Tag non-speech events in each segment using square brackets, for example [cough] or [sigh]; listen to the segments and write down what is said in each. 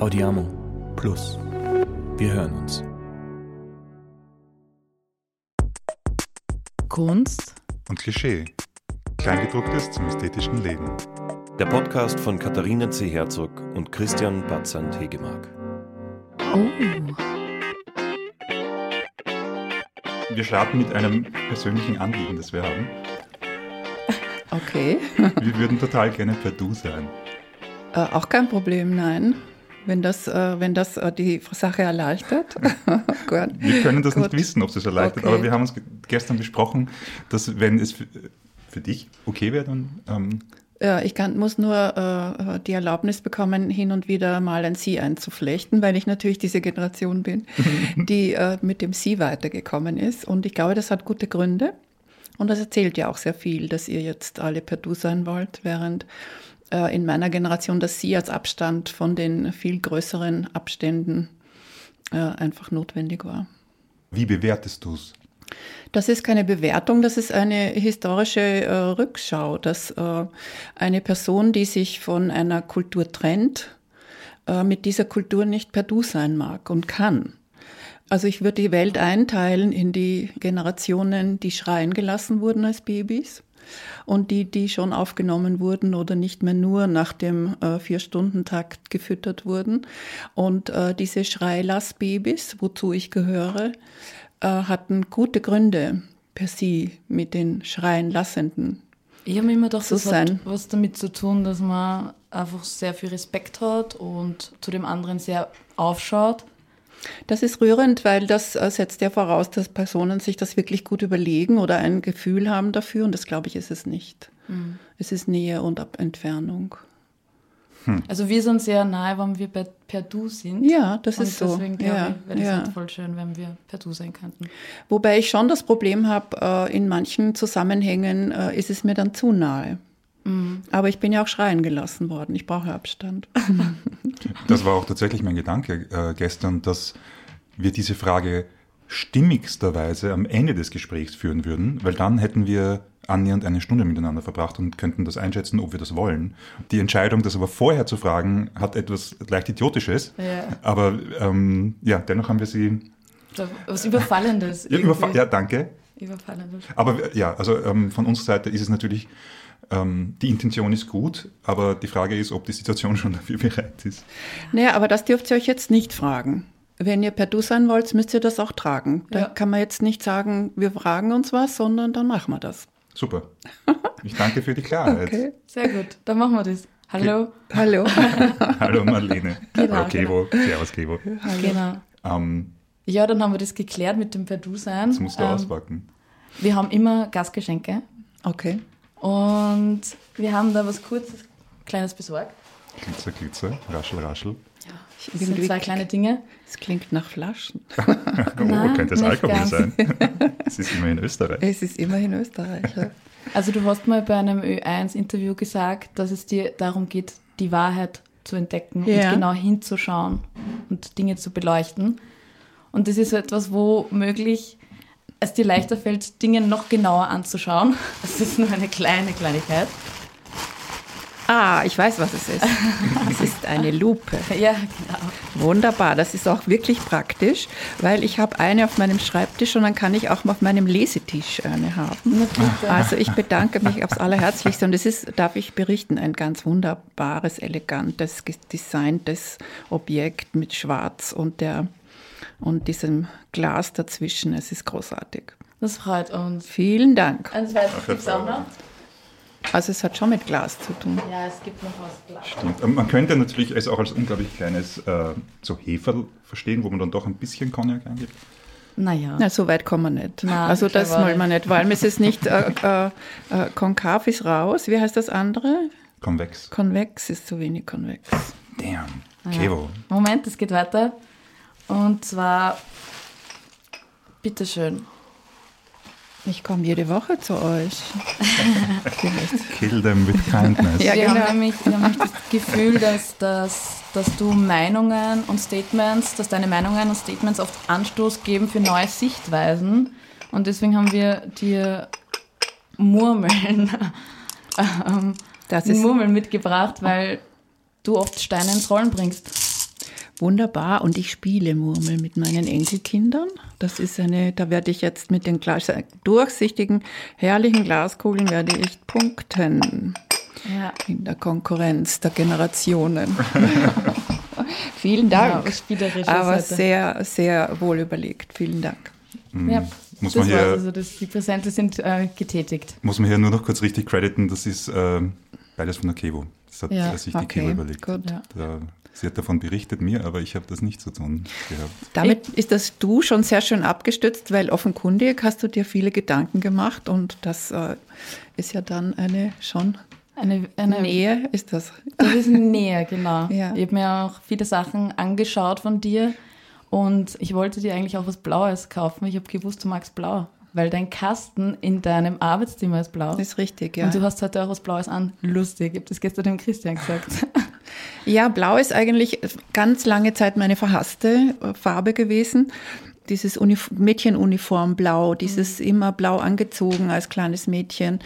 Audiamo Plus. Wir hören uns. Kunst und Klischee. Kleingedrucktes zum ästhetischen Leben. Der Podcast von Katharina C. Herzog und Christian Batzand Hegemark. Oh. Wir starten mit einem persönlichen Anliegen, das wir haben. Okay. Wir würden total gerne per Du sein. Äh, auch kein Problem, nein. Wenn das, äh, wenn das äh, die Sache erleichtert. [laughs] [laughs] Wir können das Gut. nicht wissen, ob es erleichtert, okay. aber wir haben uns gestern besprochen, dass wenn es für, für dich okay wäre, dann. Ähm, ja, ich kann, muss nur äh, die Erlaubnis bekommen, hin und wieder mal ein Sie einzuflechten, weil ich natürlich diese Generation bin, [laughs] die äh, mit dem Sie weitergekommen ist. Und ich glaube, das hat gute Gründe. Und das erzählt ja auch sehr viel, dass ihr jetzt alle per Du sein wollt, während äh, in meiner Generation das Sie als Abstand von den viel größeren Abständen äh, einfach notwendig war. Wie bewertest du es? Das ist keine Bewertung, das ist eine historische äh, Rückschau, dass äh, eine Person, die sich von einer Kultur trennt, äh, mit dieser Kultur nicht per Du sein mag und kann. Also ich würde die Welt einteilen in die Generationen, die schreien gelassen wurden als Babys und die, die schon aufgenommen wurden oder nicht mehr nur nach dem äh, Vier-Stunden-Takt gefüttert wurden. Und äh, diese Schreilassbabys, wozu ich gehöre, äh, hatten gute Gründe per sie mit den Schreien lassenden. Ich habe immer gedacht, das hat was damit zu tun, dass man einfach sehr viel Respekt hat und zu dem anderen sehr aufschaut. Das ist rührend, weil das äh, setzt ja voraus, dass Personen sich das wirklich gut überlegen oder ein Gefühl haben dafür. Und das glaube ich ist es nicht. Mhm. Es ist Nähe und Ab Entfernung. Hm. Also wir sind sehr nahe, wenn wir per Du sind. Ja, das und ist so. Deswegen glaube ja, ich, wäre das ja. halt voll schön, wenn wir per Du sein könnten. Wobei ich schon das Problem habe, äh, in manchen Zusammenhängen äh, ist es mir dann zu nahe. Mhm. Aber ich bin ja auch schreien gelassen worden. Ich brauche Abstand. [laughs] Das war auch tatsächlich mein Gedanke äh, gestern, dass wir diese Frage stimmigsterweise am Ende des Gesprächs führen würden, weil dann hätten wir annähernd eine Stunde miteinander verbracht und könnten das einschätzen, ob wir das wollen. Die Entscheidung, das aber vorher zu fragen, hat etwas leicht Idiotisches, ja. aber ähm, ja, dennoch haben wir sie... Was Überfallendes. [laughs] ja, überfa ja, danke. Überfallendes. Aber ja, also ähm, von unserer Seite ist es natürlich ähm, die Intention ist gut, aber die Frage ist, ob die Situation schon [laughs] dafür bereit ist. Naja, aber das dürft ihr euch jetzt nicht fragen. Wenn ihr per Du sein wollt, müsst ihr das auch tragen. Da ja. kann man jetzt nicht sagen, wir fragen uns was, sondern dann machen wir das. Super. Ich danke für die Klarheit. Okay. Sehr gut, dann machen wir das. Hallo. Hallo. [laughs] Hallo Marlene. Genau, Oder Kevo. Genau. Servus Kevo. Genau. Ähm, ja, dann haben wir das geklärt mit dem Per Du sein. Jetzt musst du ähm, auspacken. Wir haben immer Gastgeschenke. Okay. Und wir haben da was kurzes, kleines besorgt. Glitzer, Glitzer, Raschel, Raschel. Ja, das sind zwei kleine Dinge. Es klingt nach Flaschen. [laughs] oh, Nein, könnte es Alkohol ganz. sein? [laughs] es ist immerhin Österreich. Es ist immerhin Österreich, ja. Also du hast mal bei einem Ö1-Interview gesagt, dass es dir darum geht, die Wahrheit zu entdecken ja. und genau hinzuschauen und Dinge zu beleuchten. Und das ist etwas, wo möglich es dir leichter fällt, Dinge noch genauer anzuschauen. [laughs] Das ist nur eine kleine Kleinigkeit. Ah, ich weiß, was es ist. Es ist eine Lupe. [laughs] Ja, genau. Wunderbar, das ist auch wirklich praktisch, weil ich habe eine auf meinem Schreibtisch und dann kann ich auch mal auf meinem Lesetisch eine haben. Also ich bedanke mich aufs Allerherzlichste und es ist, darf ich berichten, ein ganz wunderbares, elegantes, designtes Objekt mit Schwarz und der und diesem Glas dazwischen. Es ist großartig. Das freut uns. Vielen Dank. Ein zweites gibt es auch noch. Also es hat schon mit Glas zu tun. Ja, es gibt noch was Glas. Stimmt. Man könnte natürlich es auch als unglaublich kleines äh, so Heferl verstehen, wo man dann doch ein bisschen Cognac eingibt. Naja. Na, so weit kommen wir nicht. Nein, also das wollen wir nicht, weil es ist nicht äh, [laughs] äh, äh, konkav ist raus. Wie heißt das andere? Konvex. Konvex ist zu wenig konvex. Damn. Kevo. Ja. Moment, es geht weiter. Und zwar, bitteschön. Ich komme jede Woche zu euch. [laughs] Kill them with kindness. Ja, genau. wir, haben nämlich, wir haben nämlich das Gefühl, dass, dass, dass du Meinungen und Statements, dass deine Meinungen und Statements oft Anstoß geben für neue Sichtweisen. Und deswegen haben wir dir Murmeln, [laughs] ähm, das ist Murmeln mitgebracht, weil du oft Steine ins Rollen bringst. Wunderbar. Und ich spiele Murmel mit meinen Enkelkindern. Das ist eine, da werde ich jetzt mit den Glas, durchsichtigen, herrlichen Glaskugeln werde ich punkten. Ja. In der Konkurrenz der Generationen. [laughs] Vielen Dank. Ja, Aber sehr, sehr wohl überlegt. Vielen Dank. Mhm. Ja, muss das man hier, also, dass die Präsente sind äh, getätigt. Muss man hier nur noch kurz richtig crediten, das ist äh, beides von der Kevo. Das hat ja, sich die okay, Kevo überlegt. Gut. Da, sie hat davon berichtet mir, aber ich habe das nicht zu tun gehabt. Damit ist das Du schon sehr schön abgestützt, weil offenkundig hast du dir viele Gedanken gemacht und das äh, ist ja dann eine schon eine, eine, Nähe ist das. Das ist eine Nähe, genau. [laughs] Ja. Ich habe mir auch viele Sachen angeschaut von dir und ich wollte dir eigentlich auch was Blaues kaufen. Ich habe gewusst, du magst Blau, weil dein Kasten in deinem Arbeitszimmer ist blau. Das ist richtig, ja. Und du hast heute auch was Blaues an. Lustig. Ich habe das gestern dem Christian gesagt. [laughs] Ja, Blau ist eigentlich ganz lange Zeit meine verhasste Farbe gewesen dieses Unif Mädchenuniform blau, dieses mhm. immer blau angezogen als kleines Mädchen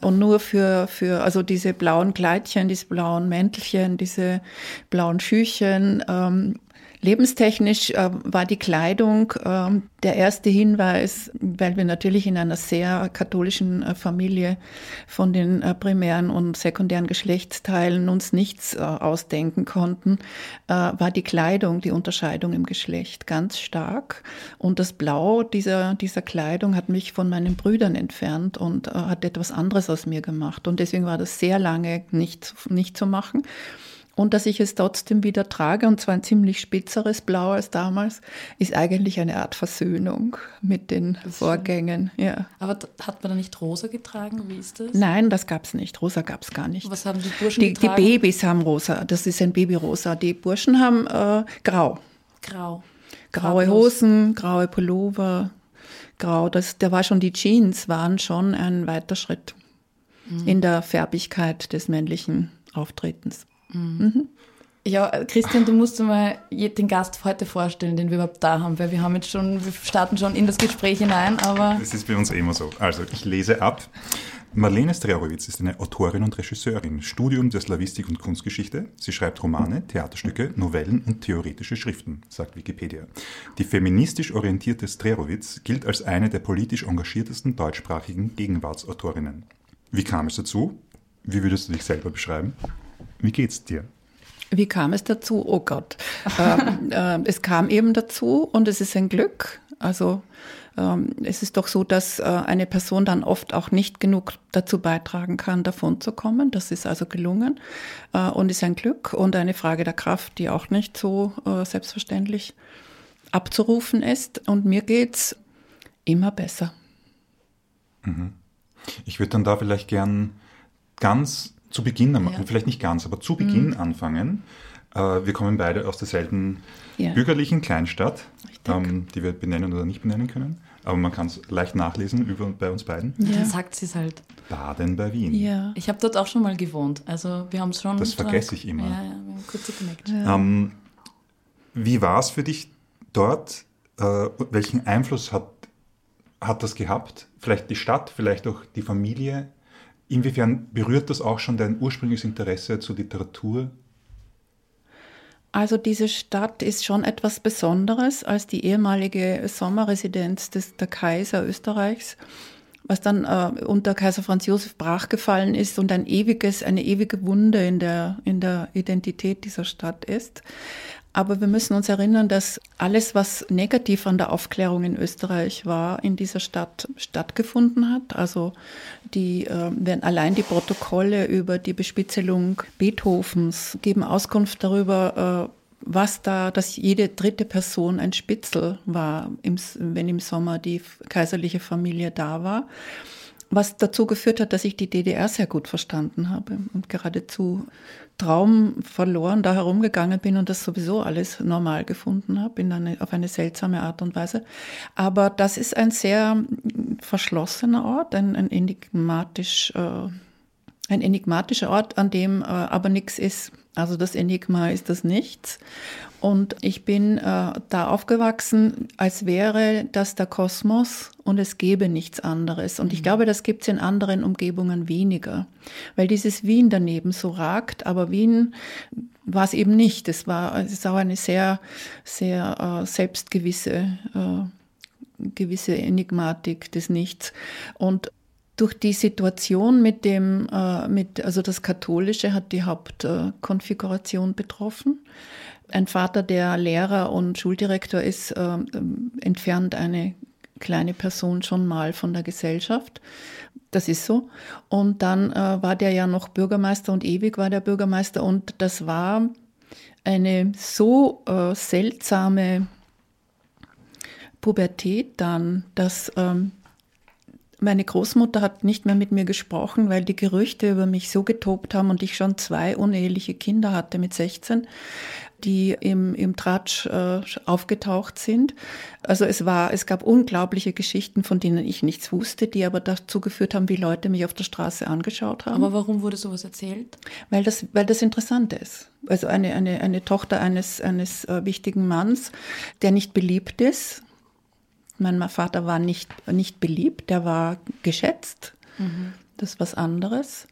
und nur für, für, also diese blauen Kleidchen, diese blauen Mäntelchen, diese blauen Schüchen, ähm, Lebenstechnisch äh, war die Kleidung äh, der erste Hinweis, weil wir natürlich in einer sehr katholischen äh, Familie von den äh, primären und sekundären Geschlechtsteilen uns nichts äh, ausdenken konnten, äh, war die Kleidung, die Unterscheidung im Geschlecht ganz stark. Und das Blau dieser, dieser Kleidung hat mich von meinen Brüdern entfernt und hat etwas anderes aus mir gemacht. Und deswegen war das sehr lange nicht, nicht zu machen und dass ich es trotzdem wieder trage, und zwar ein ziemlich spitzeres Blau als damals, ist eigentlich eine Art Versöhnung mit den Vorgängen. Ja. Aber hat man da nicht rosa getragen? Wie ist das? Nein, das gab es nicht. Rosa gab es gar nicht. Was haben die Burschen die, getragen? Die Babys haben rosa. Das ist ein Babyrosa. Die Burschen haben äh, grau. Grau. Graue Farblos. Hosen, graue Pullover, grau. Das, da war schon die Jeans, waren schon ein weiter Schritt mhm. in der Färbigkeit des männlichen Auftretens. Mhm. Ja, Christian, du musst mal den Gast heute vorstellen, den wir überhaupt da haben, weil wir haben jetzt schon, wir starten schon in das Gespräch hinein, aber. Das ist bei uns immer so. Also, ich lese ab. Marlene Strerowitz ist eine Autorin und Regisseurin, Studium der Slavistik und Kunstgeschichte. Sie schreibt Romane, Theaterstücke, Novellen und theoretische Schriften, sagt Wikipedia. Die feministisch orientierte Strerowitz gilt als eine der politisch engagiertesten deutschsprachigen Gegenwartsautorinnen. Wie kam es dazu? Wie würdest du dich selber beschreiben? Wie geht's dir? Wie kam es dazu? Oh Gott. ähm, [laughs] äh, es kam eben dazu und es ist ein Glück. Also ähm, es ist doch so, dass äh, eine Person dann oft auch nicht genug dazu beitragen kann, davon zu kommen. Das ist also gelungen äh, und ist ein Glück und eine Frage der Kraft, die auch nicht so äh, selbstverständlich abzurufen ist. Und mir geht's immer besser. Mhm. Ich würde dann da vielleicht gern ganz zu Beginn, ja. vielleicht nicht ganz, aber zu Beginn mhm. anfangen. Äh, wir kommen beide aus derselben ja. bürgerlichen Kleinstadt, ähm, die wir benennen oder nicht benennen können. Aber man kann es leicht nachlesen über, bei uns beiden. Ja. Dann sagt sie es halt. Baden bei Wien. Ja. Ich habe dort auch schon mal gewohnt. Also wir haben es schon. Das vergesse ich immer. Ja, ja, wir haben kurz gemerkt. Ähm, wie war es für dich dort? Äh, welchen Einfluss hat, hat das gehabt? Vielleicht die Stadt, vielleicht auch die Familie Inwiefern berührt das auch schon dein ursprüngliches Interesse zur Literatur? Also diese Stadt ist schon etwas Besonderes als die ehemalige Sommerresidenz des, der Kaiser Österreichs, was dann äh, unter Kaiser Franz Josef brachgefallen ist und ein ewiges, eine ewige Wunde in der, in der Identität dieser Stadt ist. Aber wir müssen uns erinnern, dass alles, was negativ an der Aufklärung in Österreich war, in dieser Stadt stattgefunden hat. Also die, äh, wenn allein die Protokolle über die Bespitzelung Beethovens geben Auskunft darüber, äh, was da, dass jede dritte Person ein Spitzel war, im, wenn im Sommer die kaiserliche Familie da war was dazu geführt hat, dass ich die DDR sehr gut verstanden habe und geradezu Traum verloren da herumgegangen bin und das sowieso alles normal gefunden habe, in eine, auf eine seltsame Art und Weise. Aber das ist ein sehr verschlossener Ort, ein, ein enigmatisch äh, ein enigmatischer Ort, an dem äh, aber nichts ist. Also das Enigma ist das Nichts. Und ich bin äh, da aufgewachsen, als wäre das der Kosmos und es gäbe nichts anderes. Und ich mhm. glaube, das gibt es in anderen Umgebungen weniger, weil dieses Wien daneben so ragt, aber Wien war es eben nicht. Es war es ist auch eine sehr, sehr äh, selbstgewisse äh, gewisse Enigmatik des Nichts. Und durch die Situation mit dem, äh, mit, also das Katholische hat die Hauptkonfiguration betroffen. Ein Vater, der Lehrer und Schuldirektor ist, äh, entfernt eine kleine Person schon mal von der Gesellschaft. Das ist so. Und dann äh, war der ja noch Bürgermeister und ewig war der Bürgermeister. Und das war eine so äh, seltsame Pubertät dann, dass ähm, meine Großmutter hat nicht mehr mit mir gesprochen, weil die Gerüchte über mich so getobt haben und ich schon zwei uneheliche Kinder hatte mit 16, die im, im Tratsch äh, aufgetaucht sind. Also es war, es gab unglaubliche Geschichten, von denen ich nichts wusste, die aber dazu geführt haben, wie Leute mich auf der Straße angeschaut haben. Aber warum wurde sowas erzählt? Weil das, weil das interessant ist. Also eine, eine, eine Tochter eines, eines äh, wichtigen Manns, der nicht beliebt ist, mein Vater war nicht, nicht beliebt, der war geschätzt. Mhm. Das ist was anderes.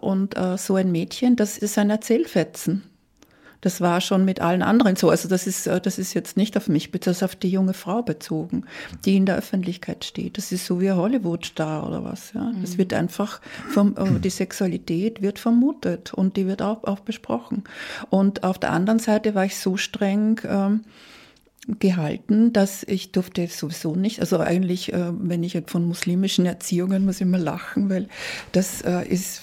Und äh, so ein Mädchen, das ist ein Erzählfetzen. Das war schon mit allen anderen so. Also das ist, äh, das ist jetzt nicht auf mich, das ist auf die junge Frau bezogen, die in der Öffentlichkeit steht. Das ist so wie ein Hollywood-Star oder was. Ja. Das mhm. wird einfach, vom, äh, die Sexualität wird vermutet und die wird auch, auch besprochen. Und auf der anderen Seite war ich so streng, ähm, gehalten, dass ich durfte sowieso nicht, also eigentlich, äh, wenn ich von muslimischen Erziehungen muss ich immer lachen, weil das äh, ist,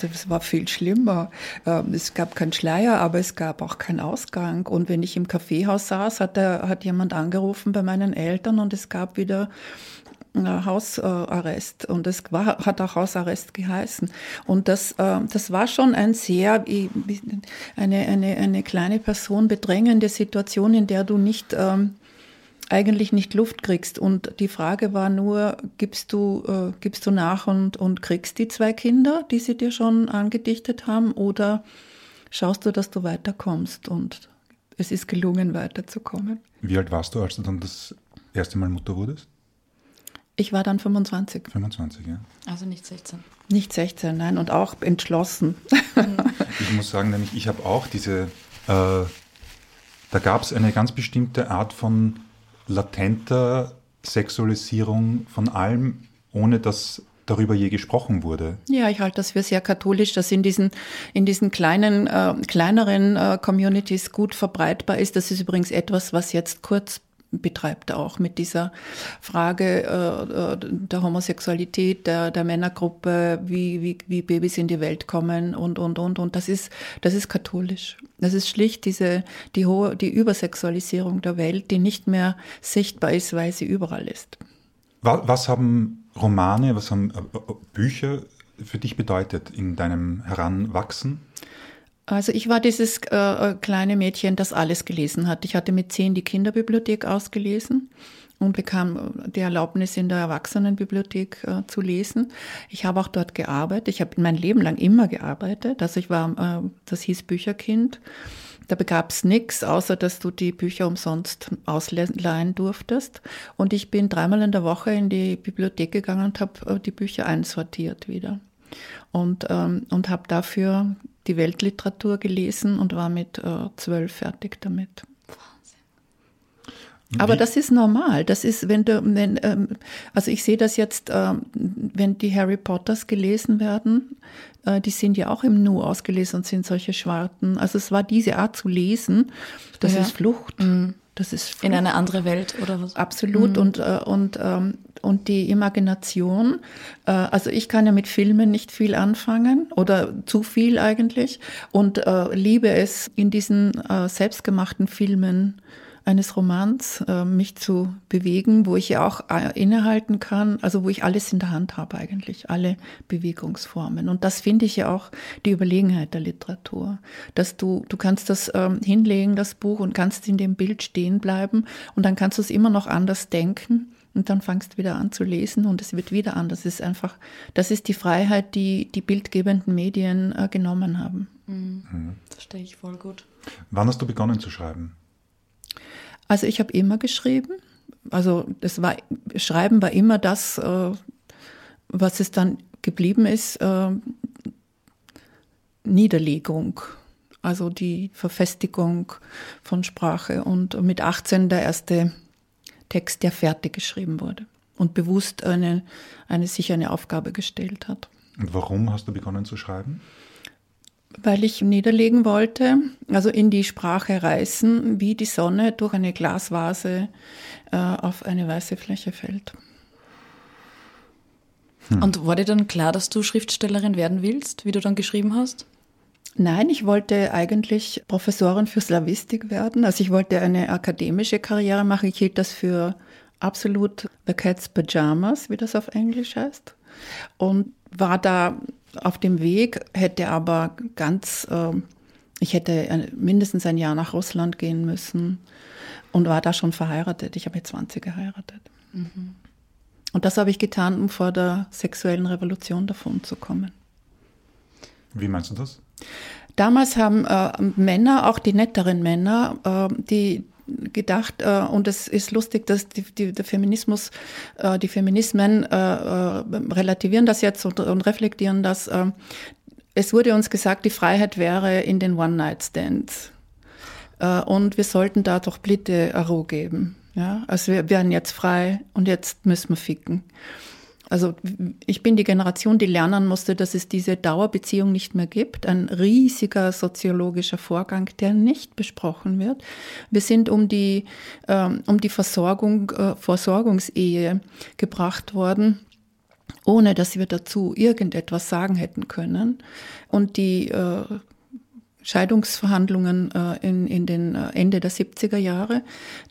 das war viel schlimmer. Ähm, es gab keinen Schleier, aber es gab auch keinen Ausgang. Und wenn ich im Kaffeehaus saß, hat, der, hat jemand angerufen bei meinen Eltern und es gab wieder Hausarrest und es war, hat auch Hausarrest geheißen. Und das, äh, das war schon ein sehr, eine, eine, eine kleine Person bedrängende Situation, in der du nicht, ähm, eigentlich nicht Luft kriegst. Und die Frage war nur, gibst du, äh, gibst du nach und, und kriegst die zwei Kinder, die sie dir schon angedichtet haben, oder schaust du, dass du weiterkommst? Und es ist gelungen, weiterzukommen. Wie alt warst du, als du dann das erste Mal Mutter wurdest? Ich war dann 25. 25, ja. Also nicht 16. Nicht 16, nein, und auch entschlossen. [laughs] ich muss sagen, nämlich ich habe auch diese, äh, da gab es eine ganz bestimmte Art von latenter Sexualisierung von allem, ohne dass darüber je gesprochen wurde. Ja, ich halte das für sehr katholisch, dass in diesen, in diesen kleinen, äh, kleineren äh, Communities gut verbreitbar ist. Das ist übrigens etwas, was jetzt kurz betreibt auch mit dieser Frage äh, äh, der Homosexualität, der, der Männergruppe, wie, wie, wie Babys in die Welt kommen und, und, und. Und das ist, das ist katholisch. Das ist schlicht diese, die hohe, die Übersexualisierung der Welt, die nicht mehr sichtbar ist, weil sie überall ist. Was haben Romane, was haben äh, Bücher für dich bedeutet in deinem Heranwachsen? Also ich war dieses äh, äh, kleine Mädchen, das alles gelesen hat. Ich hatte mit zehn die Kinderbibliothek ausgelesen und bekam die Erlaubnis, in der Erwachsenenbibliothek äh, zu lesen. Ich habe auch dort gearbeitet. Ich habe mein Leben lang immer gearbeitet. Also ich war, äh, das hieß Bücherkind. Da begab es nichts, außer dass du die Bücher umsonst ausleihen durftest. Und ich bin dreimal in der Woche in die Bibliothek gegangen und habe äh, die Bücher einsortiert wieder und, ähm, und habe dafür die Weltliteratur gelesen und war mit äh, zwölf fertig damit. Aber das ist normal. Das ist, wenn du, wenn, ähm, also ich sehe das jetzt, ähm, wenn die Harry Potters gelesen werden, äh, die sind ja auch im Nu ausgelesen und sind solche Schwarten. Also es war diese Art zu lesen, das ja. ist Flucht. Mhm. Das ist Flucht. in eine andere Welt oder was? Absolut. Mhm. Und, äh, und, ähm, und die Imagination, äh, also ich kann ja mit Filmen nicht viel anfangen oder zu viel eigentlich und äh, liebe es, in diesen selbstgemachten Filmen eines Romans äh, mich zu bewegen, wo ich ja auch äh, innehalten kann, also wo ich alles in der Hand habe eigentlich, alle Bewegungsformen. Und das finde ich ja auch die Überlegenheit der Literatur, dass du, du kannst das ähm, hinlegen, das Buch, und kannst in dem Bild stehen bleiben und dann kannst du es immer noch anders denken Und dann fangst du wieder an zu lesen und es wird wieder anders. Das ist einfach, das ist die Freiheit, die die bildgebenden Medien äh, genommen haben. Mhm. Mhm. Das verstehe ich voll gut. Wann hast du begonnen zu schreiben? Also ich habe immer geschrieben. Also das war, Schreiben war immer das, äh, was es dann geblieben ist, äh, Niederlegung. Also die Verfestigung von Sprache und mit 18 der erste Text, der fertig geschrieben wurde und bewusst eine, eine sich eine Aufgabe gestellt hat. Und warum hast du begonnen zu schreiben? Weil ich niederlegen wollte, also in die Sprache reißen, wie die Sonne durch eine Glasvase äh, auf eine weiße Fläche fällt. Hm. Und war dir dann klar, dass du Schriftstellerin werden willst, wie du dann geschrieben hast? Nein, ich wollte eigentlich Professorin für Slavistik werden. Also ich wollte eine akademische Karriere machen. Ich hielt das für absolut The Cat's Pajamas, wie das auf Englisch heißt. Und war da auf dem Weg, hätte aber ganz, äh, ich hätte mindestens ein Jahr nach Russland gehen müssen und war da schon verheiratet. Ich habe mit 20 geheiratet. Mhm. Und das habe ich getan, um vor der sexuellen Revolution davon zu kommen. Wie meinst du das? Damals haben äh, Männer, auch die netteren Männer, äh, die gedacht, äh, und es ist lustig, dass die, die, der Feminismus, äh, die Feminismen äh, äh, relativieren das jetzt und, und reflektieren das. es wurde uns gesagt, die Freiheit wäre in den One-Night-Stands. und wir sollten da doch Blitte Aro geben. Ja, also wir werden jetzt frei und jetzt müssen wir ficken. Also ich bin die Generation, die lernen musste, dass es diese Dauerbeziehung nicht mehr gibt. Ein riesiger soziologischer Vorgang, der nicht besprochen wird. Wir sind um die, ähm, um die Versorgung, äh, Versorgungsehe gebracht worden ohne dass wir dazu irgendetwas sagen hätten können. Und die äh, Scheidungsverhandlungen äh, in, in den äh, Ende der 70er Jahre.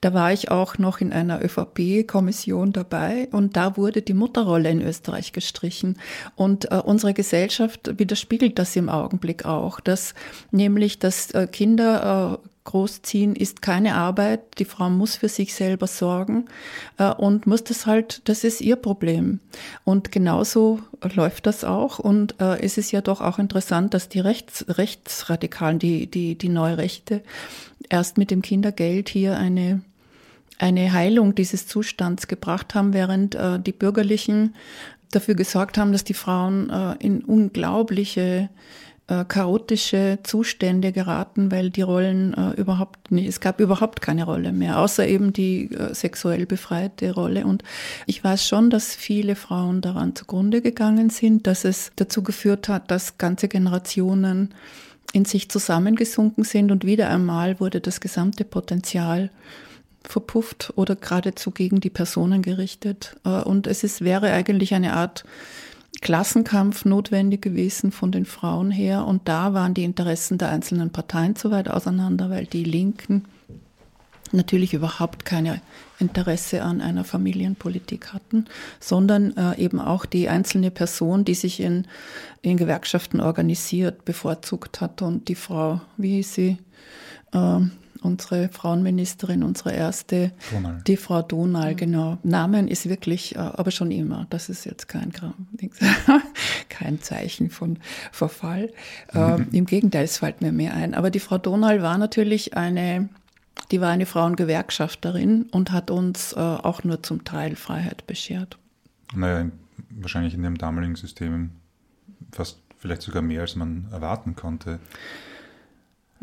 Da war ich auch noch in einer ÖVP-Kommission dabei und da wurde die Mutterrolle in Österreich gestrichen. Und äh, unsere Gesellschaft widerspiegelt das im Augenblick auch, dass nämlich, dass Kinder Großziehen ist keine Arbeit. Die Frau muss für sich selber sorgen äh, und muss das halt, das ist ihr Problem. Und genauso läuft das auch. Und äh, es ist ja doch auch interessant, dass die Rechts, Rechtsradikalen, die, die, die Neurechte, erst mit dem Kindergeld hier eine, eine Heilung dieses Zustands gebracht haben, während äh, die Bürgerlichen dafür gesorgt haben, dass die Frauen äh, in unglaubliche äh, chaotische Zustände geraten, weil die Rollen äh, überhaupt nicht, es gab überhaupt keine Rolle mehr, außer eben die äh, sexuell befreite Rolle. Und ich weiß schon, dass viele Frauen daran zugrunde gegangen sind, dass es dazu geführt hat, dass ganze Generationen in sich zusammengesunken sind und wieder einmal wurde das gesamte Potenzial verpufft oder geradezu gegen die Personen gerichtet. Äh, und es ist, wäre eigentlich eine Art Klassenkampf notwendig gewesen von den Frauen her. Und da waren die Interessen der einzelnen Parteien zu weit auseinander, weil die Linken natürlich überhaupt keine Interesse an einer Familienpolitik hatten, sondern äh, eben auch die einzelne Person, die sich in, in Gewerkschaften organisiert, bevorzugt hat. Und die Frau, wie sie, äh, unsere Frauenministerin, unsere erste, Donal. die Frau Donal, mhm. genau. Namen ist wirklich, äh, aber schon immer. Das ist jetzt kein, [laughs] kein Zeichen von Verfall. Mhm. Im Gegenteil, es fällt mir mehr ein. Aber die Frau Donal war natürlich eine, die war eine Frauengewerkschafterin und hat uns äh, auch nur zum Teil Freiheit beschert. Naja, wahrscheinlich in dem damaligen System fast vielleicht sogar mehr, als man erwarten konnte.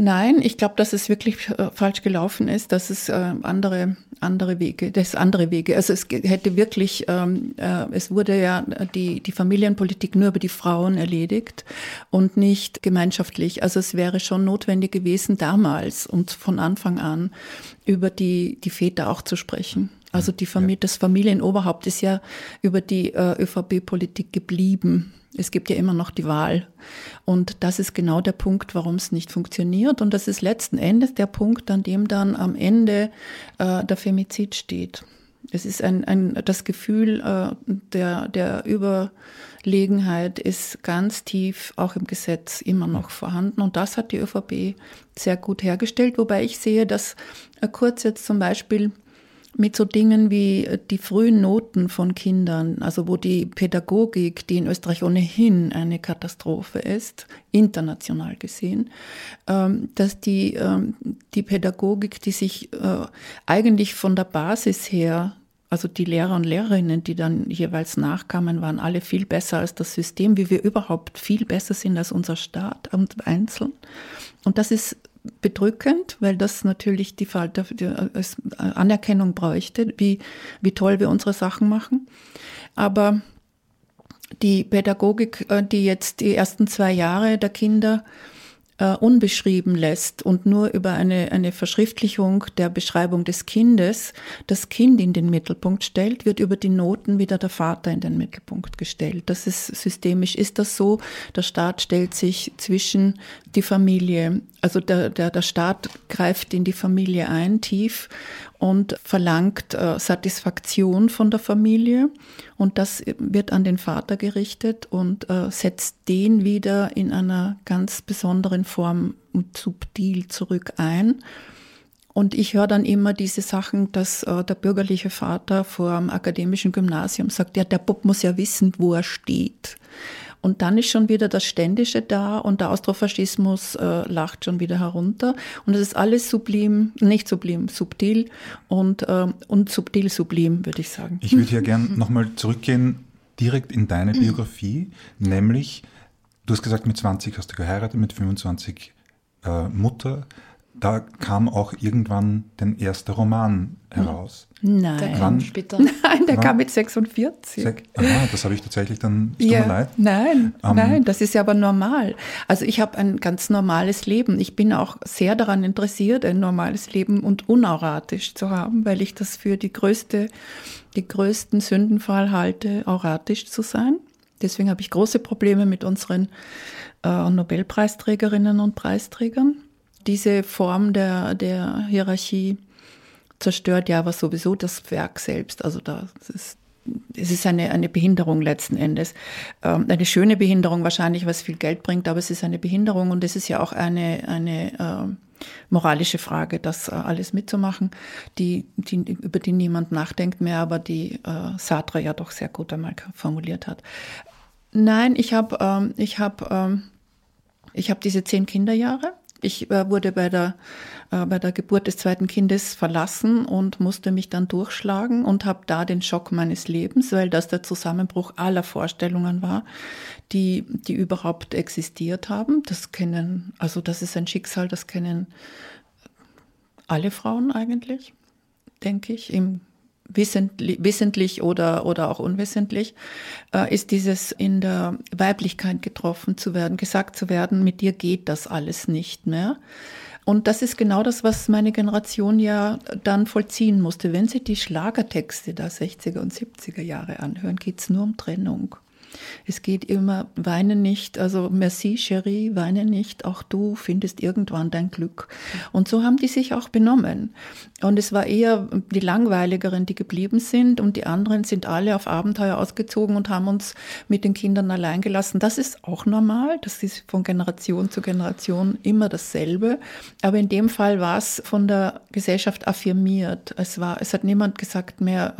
Nein, ich glaube, dass es wirklich äh, falsch gelaufen ist, dass es äh, andere andere Wege, das andere Wege. Also es hätte wirklich, ähm, äh, es wurde ja die die Familienpolitik nur über die Frauen erledigt und nicht gemeinschaftlich. Also es wäre schon notwendig gewesen damals und von Anfang an über die die Väter auch zu sprechen. Also die Familie, ja. das Familienoberhaupt ist ja über die äh, ÖVP-Politik geblieben. Es gibt ja immer noch die Wahl. Und das ist genau der Punkt, warum es nicht funktioniert. Und das ist letzten Endes der Punkt, an dem dann am Ende äh, der Femizid steht. Es ist ein, ein das Gefühl äh, der, der Überlegenheit ist ganz tief auch im Gesetz immer noch vorhanden. Und das hat die ÖVP sehr gut hergestellt. Wobei ich sehe, dass äh, Kurz jetzt zum Beispiel mit so Dingen wie die frühen Noten von Kindern, also wo die Pädagogik, die in Österreich ohnehin eine Katastrophe ist, international gesehen, ähm, dass die, ähm, die Pädagogik, die sich äh, eigentlich von der Basis her also die Lehrer und Lehrerinnen, die dann jeweils nachkamen, waren alle viel besser als das System, wie wir überhaupt viel besser sind als unser Staat und einzeln. Und das ist bedrückend, weil das natürlich die, als Anerkennung bräuchte, wie, wie toll wir unsere Sachen machen. Aber die Pädagogik, äh, die jetzt die ersten zwei Jahre der Kinder äh, unbeschrieben lässt und nur über eine, eine Verschriftlichung der Beschreibung des Kindes das Kind in den Mittelpunkt stellt, wird über die Noten wieder der Vater in den Mittelpunkt gestellt. Das ist systemisch, ist das so. Der Staat stellt sich zwischen die Familie, also der, der, der Staat greift in die Familie ein, tief und verlangt äh, Satisfaktion von der Familie. Und das wird an den Vater gerichtet und äh, setzt den wieder in einer ganz besonderen Form und subtil zurück ein. Und ich höre dann immer diese Sachen, dass äh, der bürgerliche Vater vor dem akademischen Gymnasium sagt, ja, der Bub muss ja wissen, wo er steht. Und dann ist schon wieder das Ständische da und der Austrofaschismus äh, lacht schon wieder herunter. Und es ist alles sublim, nicht sublim, subtil und, äh, und subtil sublim, würde ich sagen. Ich würde hier gern nochmal zurückgehen, direkt in deine Biografie, nämlich, du hast gesagt, mit 20 hast du geheiratet, mit 25 äh, Mutter da kam auch irgendwann dein erster Roman heraus. Nein. Der kam später. [laughs] Nein, der kam mit 46. Sek Aha, das habe ich tatsächlich dann, es ja, tut mir leid. Nein, um, nein, das ist ja aber normal. Also ich habe ein ganz normales Leben. Ich bin auch sehr daran interessiert, ein normales Leben und unauratisch zu haben, weil ich das für die größte, die größten Sündenfall halte, auratisch zu sein. Deswegen habe ich große Probleme mit unseren äh, Nobelpreisträgerinnen und Preisträgern diese Form der, der Hierarchie zerstört ja aber sowieso das Werk selbst. Also das ist, es ist eine, eine Behinderung letzten Endes. Ähm, eine schöne Behinderung wahrscheinlich, was viel Geld bringt, aber es ist eine Behinderung und es ist ja auch eine, eine äh, moralische Frage, das äh, alles mitzumachen, die, die, über die niemand nachdenkt mehr, aber die äh, Sartre ja doch sehr gut einmal formuliert hat. Nein, ich habe ähm, hab, ähm, hab diese zehn Kinderjahre ich äh, wurde bei der, äh, bei der Geburt des zweiten Kindes verlassen und musste mich dann durchschlagen und habe da den Schock meines Lebens, weil das der Zusammenbruch aller Vorstellungen war, die, die überhaupt existiert haben. Das kennen, also das ist ein Schicksal, das kennen alle Frauen eigentlich, denke ich, im wissentlich, oder, oder auch unwissentlich, äh, ist dieses in der Weiblichkeit getroffen zu werden, gesagt zu werden, mit dir geht das alles nicht mehr. Und das ist genau das, was meine Generation ja dann vollziehen musste. Wenn Sie die Schlagertexte der 60er und 70er Jahre anhören, geht es nur um Trennung. Es geht immer, weine nicht, also merci, Cherie, weine nicht, auch du findest irgendwann dein Glück. Und so haben die sich auch benommen. Und es war eher die Langweiligeren, die geblieben sind und die anderen sind alle auf Abenteuer ausgezogen und haben uns mit den Kindern allein gelassen. Das ist auch normal, das ist von Generation zu Generation immer dasselbe. Aber in dem Fall war es von der Gesellschaft affirmiert. Es war, es hat niemand gesagt mehr,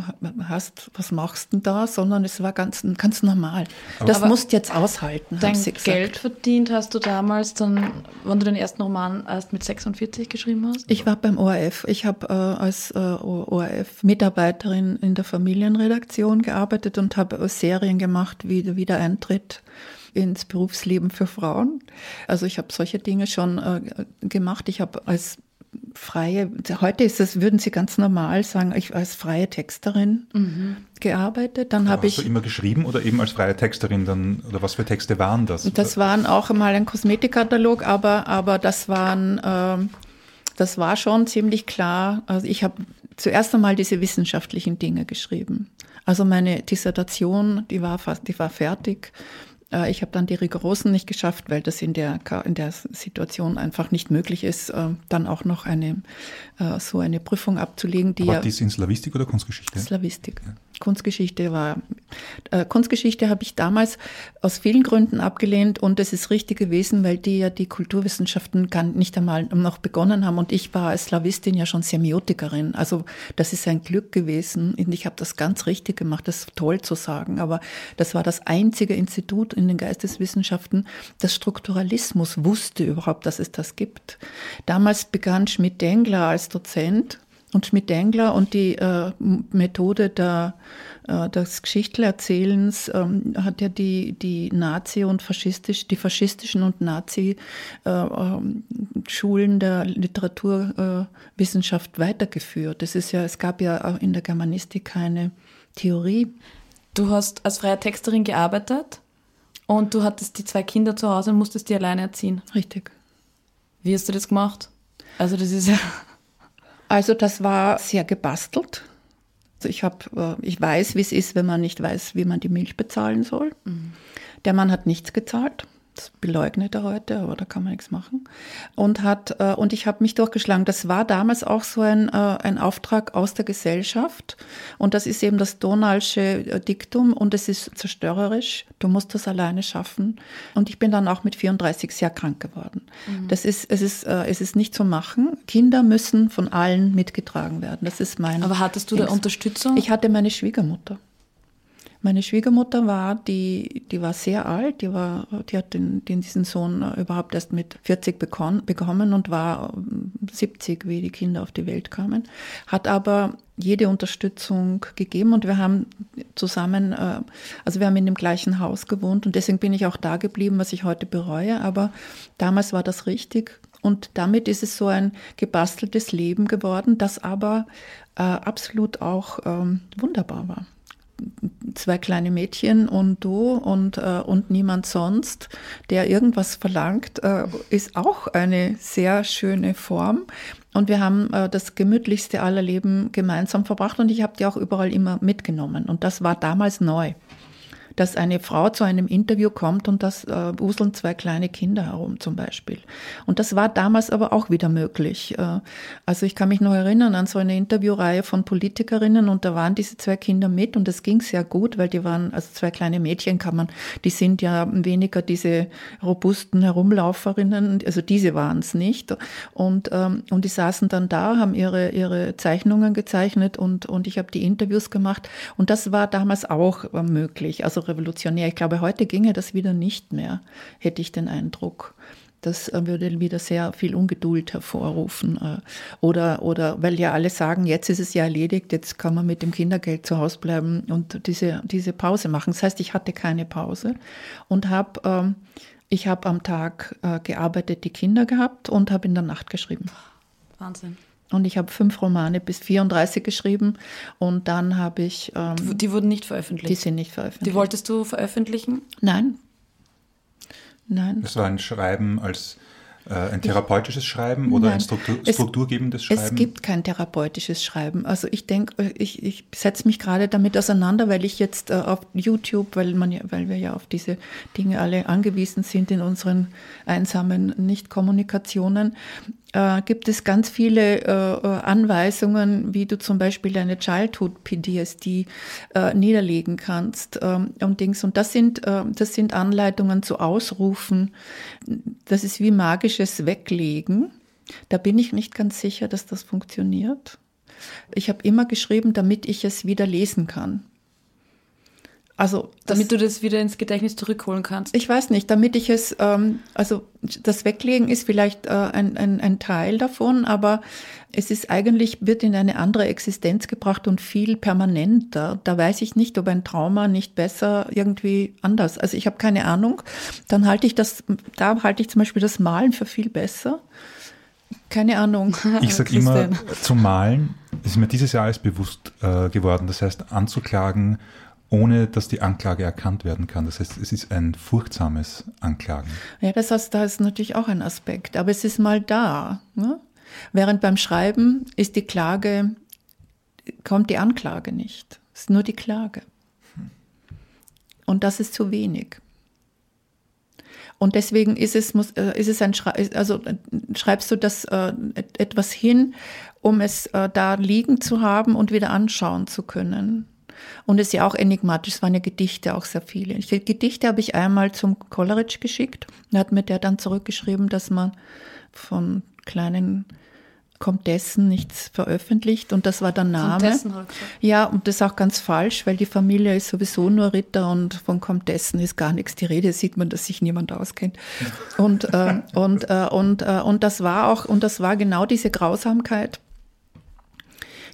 hast, was machst du denn da, sondern es war ganz, ganz normal normal. Das Aber musst jetzt aushalten. Dein Geld verdient hast du damals dann, wann du den ersten Roman erst mit 46 geschrieben hast? Ich war beim ORF. Ich habe äh, als äh, ORF-Mitarbeiterin in der Familienredaktion gearbeitet und habe Serien gemacht wie der Wiedereintritt ins Berufsleben für Frauen. Also ich habe solche Dinge schon äh, gemacht. Ich habe als freie, heute ist das, würden Sie ganz normal sagen, ich als freie Texterin mhm. gearbeitet. Dann habe ich. Hast du immer geschrieben oder eben als freie Texterin dann, oder was für Texte waren das? Das waren auch mal ein Kosmetikkatalog, aber, aber das waren, äh, das war schon ziemlich klar. Also ich habe zuerst einmal diese wissenschaftlichen Dinge geschrieben. Also meine Dissertation, die war fast, die war fertig. Äh, ich habe dann die rigorosen nicht geschafft, weil das in der, in der Situation einfach nicht möglich ist, äh, dann auch noch eine, äh, so eine Prüfung abzulegen. Die Aber ja, die ist in Slavistik oder Kunstgeschichte? Slavistik. Kunstgeschichte war. Äh, Kunstgeschichte habe ich damals aus vielen Gründen abgelehnt und es ist richtig gewesen, weil die ja die Kulturwissenschaften gar nicht einmal noch begonnen haben und ich war als Slawistin ja schon Semiotikerin. Also das ist ein Glück gewesen und ich habe das ganz richtig gemacht. Das ist toll zu sagen, aber das war das einzige Institut in den Geisteswissenschaften, das Strukturalismus wusste überhaupt, dass es das gibt. Damals begann Schmidt-Dengler als Dozent und Schmidt-Dengler und die äh, Methode der, äh, des Geschichtenerzählens ähm, hat ja die, die Nazi- und faschistisch, die faschistischen und Nazi-Schulen äh, ähm, der Literaturwissenschaft weitergeführt. Das ist ja, es gab ja auch in der Germanistik keine Theorie. Du hast als freie Texterin gearbeitet und du hattest die zwei Kinder zu Hause und musstest die alleine erziehen. Richtig. Wie hast du das gemacht? Also das ist ja also das war sehr gebastelt. Also ich habe, äh, ich weiß, wie es ist, wenn man nicht weiß, wie man die Milch bezahlen soll. Mhm. Der Mann hat nichts gezahlt. Beleugnet er heute, aber da kann man nichts machen. Und hat äh, und ich habe mich durchgeschlagen. Das war damals auch so ein, äh, ein Auftrag aus der Gesellschaft. Und das ist eben das Donalsche äh, Diktum und es ist zerstörerisch. Du musst das alleine schaffen. Und ich bin dann auch mit 34 sehr krank geworden. Mhm. Das ist, es ist, äh, es ist nicht zu machen. Kinder müssen von allen mitgetragen werden. Das ist mein. Aber hattest du da Unterstützung? Ich hatte meine Schwiegermutter. Meine Schwiegermutter war, die, die war sehr alt, die, war, die hat den, den diesen Sohn äh, überhaupt erst mit 40 bekon, bekommen und war 70, ähm, wie die Kinder auf die Welt kamen, hat aber jede Unterstützung gegeben und wir haben zusammen, äh, also wir haben in dem gleichen Haus gewohnt und deswegen bin ich auch da geblieben, was ich heute bereue, aber damals war das richtig und damit ist es so ein gebasteltes Leben geworden, das aber äh, absolut auch ähm, wunderbar war zwei kleine Mädchen und du und, äh, und niemand sonst, der irgendwas verlangt, äh, ist auch eine sehr schöne Form. Und wir haben äh, das gemütlichste aller Leben gemeinsam verbracht und ich habe die auch überall immer mitgenommen. Und das war damals neu dass eine Frau zu einem Interview kommt und das äh, wuseln zwei kleine Kinder herum zum Beispiel. Und das war damals aber auch wieder möglich. Äh, also ich kann mich noch erinnern an so eine Interviewreihe von Politikerinnen und da waren diese zwei Kinder mit und das ging sehr gut, weil die waren, also zwei kleine Mädchen kann man, die sind ja weniger diese robusten Herumlauferinnen, also diese waren es nicht. Und, ähm, und die saßen dann da, haben ihre, ihre Zeichnungen gezeichnet und, und ich habe die Interviews gemacht und das war damals auch äh, möglich. Also revolutionär. Ich glaube, heute ginge das wieder nicht mehr, hätte ich den Eindruck. Das äh, würde wieder sehr viel Ungeduld hervorrufen. Äh, oder, oder weil ja alle sagen, jetzt ist es ja erledigt, jetzt kann man mit dem Kindergeld zu Hause bleiben und diese, diese Pause machen. Das heißt, ich hatte keine Pause und habe ähm, ich habe am Tag äh, gearbeitet, die Kinder gehabt und habe in der Nacht geschrieben. Wahnsinn. Und ich habe fünf Romane bis 34 geschrieben und dann habe ich. Ähm, die wurden nicht veröffentlicht? Die sind nicht veröffentlicht. Die wolltest du veröffentlichen? Nein. Nein. Das war ein Schreiben als äh, ein therapeutisches Schreiben oder Nein. ein Struktur, strukturgebendes Schreiben? Es gibt kein therapeutisches Schreiben. Also ich denke, ich, ich setze mich gerade damit auseinander, weil ich jetzt äh, auf YouTube, weil, man ja, weil wir ja auf diese Dinge alle angewiesen sind in unseren einsamen Nichtkommunikationen, äh, gibt es ganz viele äh, äh, Anweisungen, wie du zum Beispiel deine Childhood PTSD äh, niederlegen kannst ähm, und Dings. Und das sind, äh, das sind Anleitungen zu Ausrufen. Das ist wie magisches Weglegen. Da bin ich nicht ganz sicher, dass das funktioniert. Ich habe immer geschrieben, damit ich es wieder lesen kann. Also damit du das wieder ins Gedächtnis zurückholen kannst. Ich weiß nicht, damit ich es, ähm, also das Weglegen ist vielleicht äh, ein, ein, ein Teil davon, aber es ist eigentlich, wird in eine andere Existenz gebracht und viel permanenter. Da weiß ich nicht, ob ein Trauma nicht besser irgendwie anders. Also ich habe keine Ahnung. Dann halte ich das, da halte ich zum Beispiel das Malen für viel besser. Keine Ahnung. [laughs] Ich sage immer, zum Malen ist mir dieses Jahr alles bewusst äh, geworden. Das heißt, anzuklagen ohne dass die Anklage erkannt werden kann. Das heißt, es ist ein furchtsames Anklagen. Ja, das heißt, da ist natürlich auch ein Aspekt, aber es ist mal da. Ne? Während beim Schreiben ist die Klage, kommt die Anklage nicht. Es ist nur die Klage. Und das ist zu wenig. Und deswegen ist es, muss, äh, ist es ein Schrei also schreibst du das äh, etwas hin, um es äh, da liegen zu haben und wieder anschauen zu können. Und es ist ja auch enigmatisch, es waren ja Gedichte auch sehr viele. Die Gedichte habe ich einmal zum Coleridge geschickt. Da hat mir der dann zurückgeschrieben, dass man von kleinen Komtessen nichts veröffentlicht und das war der Name. Ja, und das ist auch ganz falsch, weil die Familie ist sowieso nur Ritter und von Komtessen ist gar nichts die Rede, sieht man, dass sich niemand auskennt. Und, äh, und, äh, und, äh, und das war auch, und das war genau diese Grausamkeit,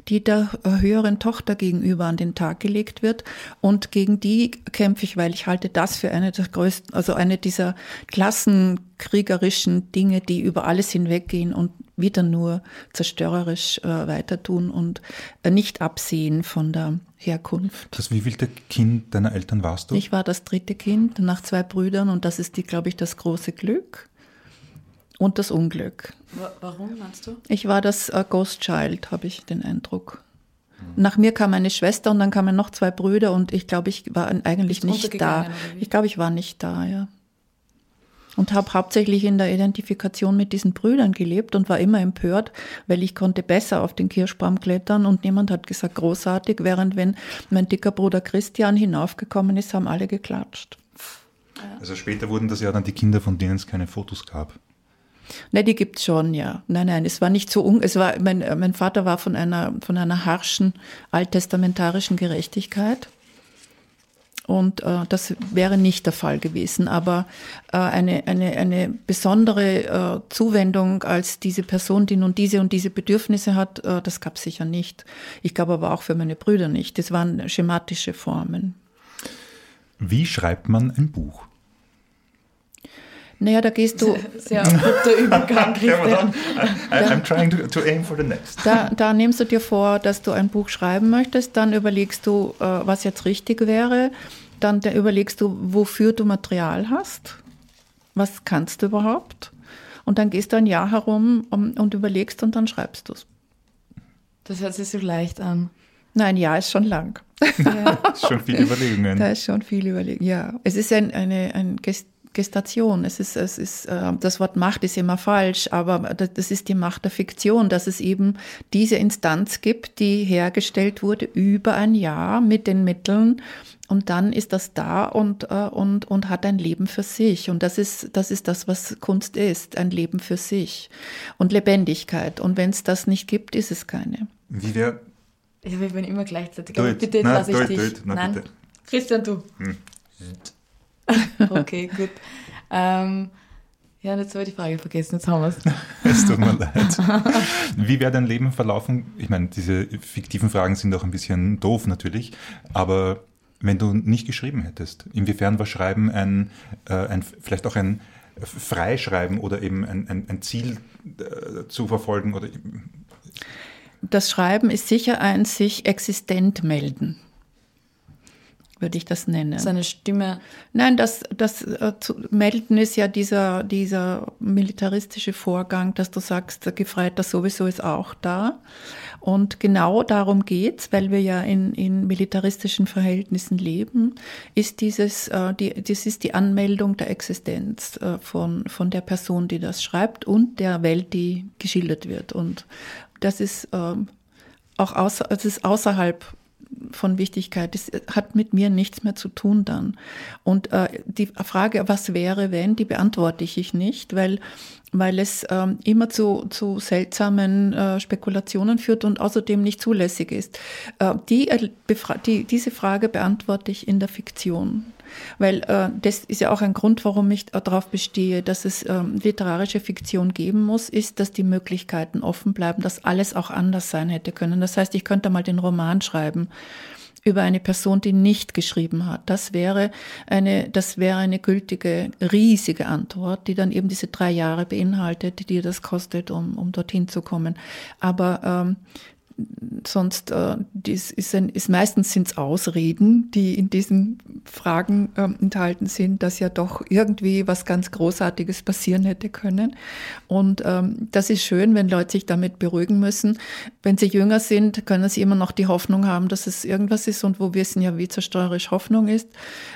die der höheren Tochter gegenüber an den Tag gelegt wird. Und gegen die kämpfe ich, weil ich halte das für eine der größten, also eine dieser klassenkriegerischen Dinge, die über alles hinweggehen und wieder nur zerstörerisch äh, weiter tun und äh, nicht absehen von der Herkunft. Das wievielte Kind deiner Eltern warst du? Ich war das dritte Kind nach zwei Brüdern und das ist, die, glaube ich, das große Glück und das Unglück. Warum meinst du? Ich war das äh, Ghost Child, habe ich den Eindruck. Nach mir kam eine Schwester und dann kamen noch zwei Brüder und ich glaube, ich war eigentlich nicht da. Ich glaube, ich war nicht da, ja und habe hauptsächlich in der Identifikation mit diesen Brüdern gelebt und war immer empört, weil ich konnte besser auf den Kirschbaum klettern und niemand hat gesagt großartig, während wenn mein dicker Bruder Christian hinaufgekommen ist, haben alle geklatscht. Also später wurden das ja dann die Kinder, von denen es keine Fotos gab. Ne, die gibt's schon, ja. Nein, nein, es war nicht so un es war mein, mein Vater war von einer von einer harschen alttestamentarischen Gerechtigkeit und äh, das wäre nicht der Fall gewesen. Aber äh, eine, eine, eine besondere äh, Zuwendung als diese Person, die nun diese und diese Bedürfnisse hat, äh, das gab es sicher nicht. Ich glaube aber auch für meine Brüder nicht. Das waren schematische Formen. Wie schreibt man ein Buch? Naja, da gehst du. Sehr guter [laughs] Übergang, Christian. I'm trying to, to, aim for the next. Da, da nimmst du dir vor, dass du ein Buch schreiben möchtest, dann überlegst du, äh, was jetzt richtig wäre, dann überlegst du, wofür du Material hast, was kannst du überhaupt, und dann gehst du ein Jahr herum und überlegst und dann schreibst du es. Das hört sich so leicht an. Nein, ja, ist schon lang. Ja. [laughs] ist schon viel [laughs] Überlegungen. Da ist schon viel Überlegungen, ja. Es ist ein, eine, ein Gest Gestation. Es ist, es ist, äh, das Wort Macht ist immer falsch, aber das ist die Macht der Fiktion, dass es eben diese Instanz gibt, die hergestellt wurde über ein Jahr mit den Mitteln und dann ist das da und, äh, und, und hat ein Leben für sich. Und das ist, das ist das, was Kunst ist, ein Leben für sich und Lebendigkeit. Und wenn es das nicht gibt, ist es keine. Wie wir. Ich bin immer gleichzeitig. Bitte, jetzt lasse ich dich. Na, Nein. Bitte. Christian, du. Hm. [laughs] okay, gut. Ähm, ja, jetzt habe ich die Frage vergessen, jetzt haben wir es. [laughs] Es tut mir [laughs] leid. Wie wäre dein Leben verlaufen? Ich meine, diese fiktiven Fragen sind auch ein bisschen doof natürlich, aber wenn du nicht geschrieben hättest, inwiefern war Schreiben ein, äh, ein vielleicht auch ein Freischreiben oder eben ein, ein, ein Ziel äh, zu verfolgen? Oder das Schreiben ist sicher ein sich existent melden würde ich das nennen. Seine Stimme. Nein, das, das äh, zu melden ist ja dieser, dieser militaristische Vorgang, dass du sagst, der Gefreiter sowieso ist auch da. Und genau darum geht's, weil wir ja in, in militaristischen Verhältnissen leben, ist dieses, äh, die, das ist die Anmeldung der Existenz äh, von, von der Person, die das schreibt und der Welt, die geschildert wird. Und das ist äh, auch außer, es ist außerhalb von Wichtigkeit. Das hat mit mir nichts mehr zu tun dann. Und äh, die Frage, was wäre, wenn, die beantworte ich nicht, weil, weil es ähm, immer zu, zu seltsamen äh, Spekulationen führt und außerdem nicht zulässig ist. Äh, die, äh, die, diese Frage beantworte ich in der Fiktion. Weil äh, das ist ja auch ein Grund, warum ich darauf bestehe, dass es ähm, literarische Fiktion geben muss, ist, dass die Möglichkeiten offen bleiben, dass alles auch anders sein hätte können. Das heißt, ich könnte mal den Roman schreiben über eine Person, die nicht geschrieben hat. Das wäre eine, das wäre eine gültige, riesige Antwort, die dann eben diese drei Jahre beinhaltet, die das kostet, um, um dorthin zu kommen. Aber ähm, sonst äh, dies ist, ein, ist meistens sind es Ausreden, die in diesen Fragen äh, enthalten sind, dass ja doch irgendwie was ganz Großartiges passieren hätte können. Und ähm, das ist schön, wenn Leute sich damit beruhigen müssen. Wenn sie jünger sind, können sie immer noch die Hoffnung haben, dass es irgendwas ist und wo wir wissen ja, wie zerstörerisch Hoffnung ist.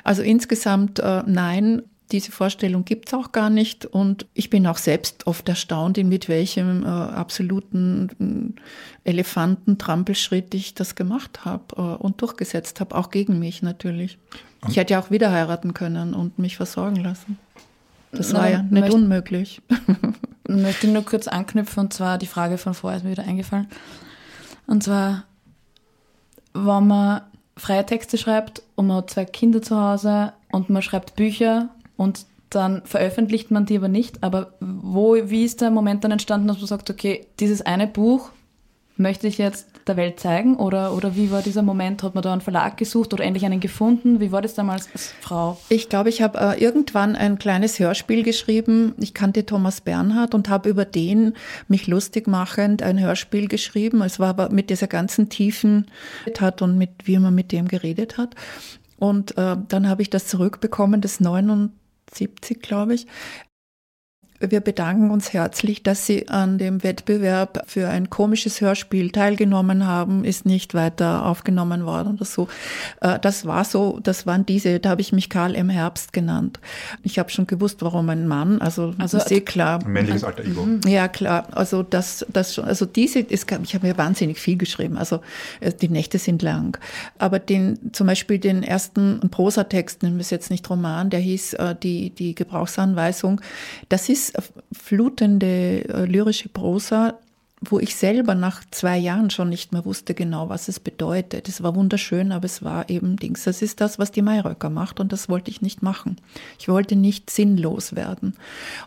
Also insgesamt äh, nein, Diese Vorstellung gibt es auch gar nicht. Und ich bin auch selbst oft erstaunt, mit welchem äh, absoluten äh, Elefantentrampelschritt ich das gemacht habe äh, und durchgesetzt habe, auch gegen mich natürlich. Ich hätte ja auch wieder heiraten können und mich versorgen lassen. Das war ja nicht möchte, unmöglich. [laughs] möchte nur kurz anknüpfen und zwar die Frage von vorher ist mir wieder eingefallen. Und zwar, wenn man freie Texte schreibt und man hat zwei Kinder zu Hause und man schreibt Bücher und dann veröffentlicht man die aber nicht. Aber wo, wie ist der Moment dann entstanden, dass man sagt, okay, dieses eine Buch möchte ich jetzt der Welt zeigen? Oder, oder wie war dieser Moment? Hat man da einen Verlag gesucht oder endlich einen gefunden? Wie war das damals als Frau? Ich glaube, ich habe äh, irgendwann ein kleines Hörspiel geschrieben. Ich kannte Thomas Bernhard und habe über den mich lustig machend ein Hörspiel geschrieben. Es war aber mit dieser ganzen tiefen hat und mit wie man mit dem geredet hat. Und äh, dann habe ich das zurückbekommen, das 79, glaube ich. Wir bedanken uns herzlich, dass Sie an dem Wettbewerb für ein komisches Hörspiel teilgenommen haben, ist nicht weiter aufgenommen worden oder so. Äh, das war so, das waren diese, da habe ich mich Karl M. Herbst genannt. Ich habe schon gewusst, warum ein Mann, also, also ist eh klar. Ein männliches alter Ego. Mhm. Ja, klar. Also das, das, also diese, ist, ich habe mir wahnsinnig viel geschrieben. Also äh, die Nächte sind lang. Aber den, zum Beispiel den ersten Prosatext, nennen wir es jetzt nicht Roman, der hieß äh, die, die Gebrauchsanweisung. Das ist flutende äh, lyrische Prosa, wo ich selber nach zwei Jahren schon nicht mehr wusste genau, was es bedeutet. Es war wunderschön, aber es war eben Dings. Das ist das, was die Mayröcker macht und das wollte ich nicht machen. Ich wollte nicht sinnlos werden.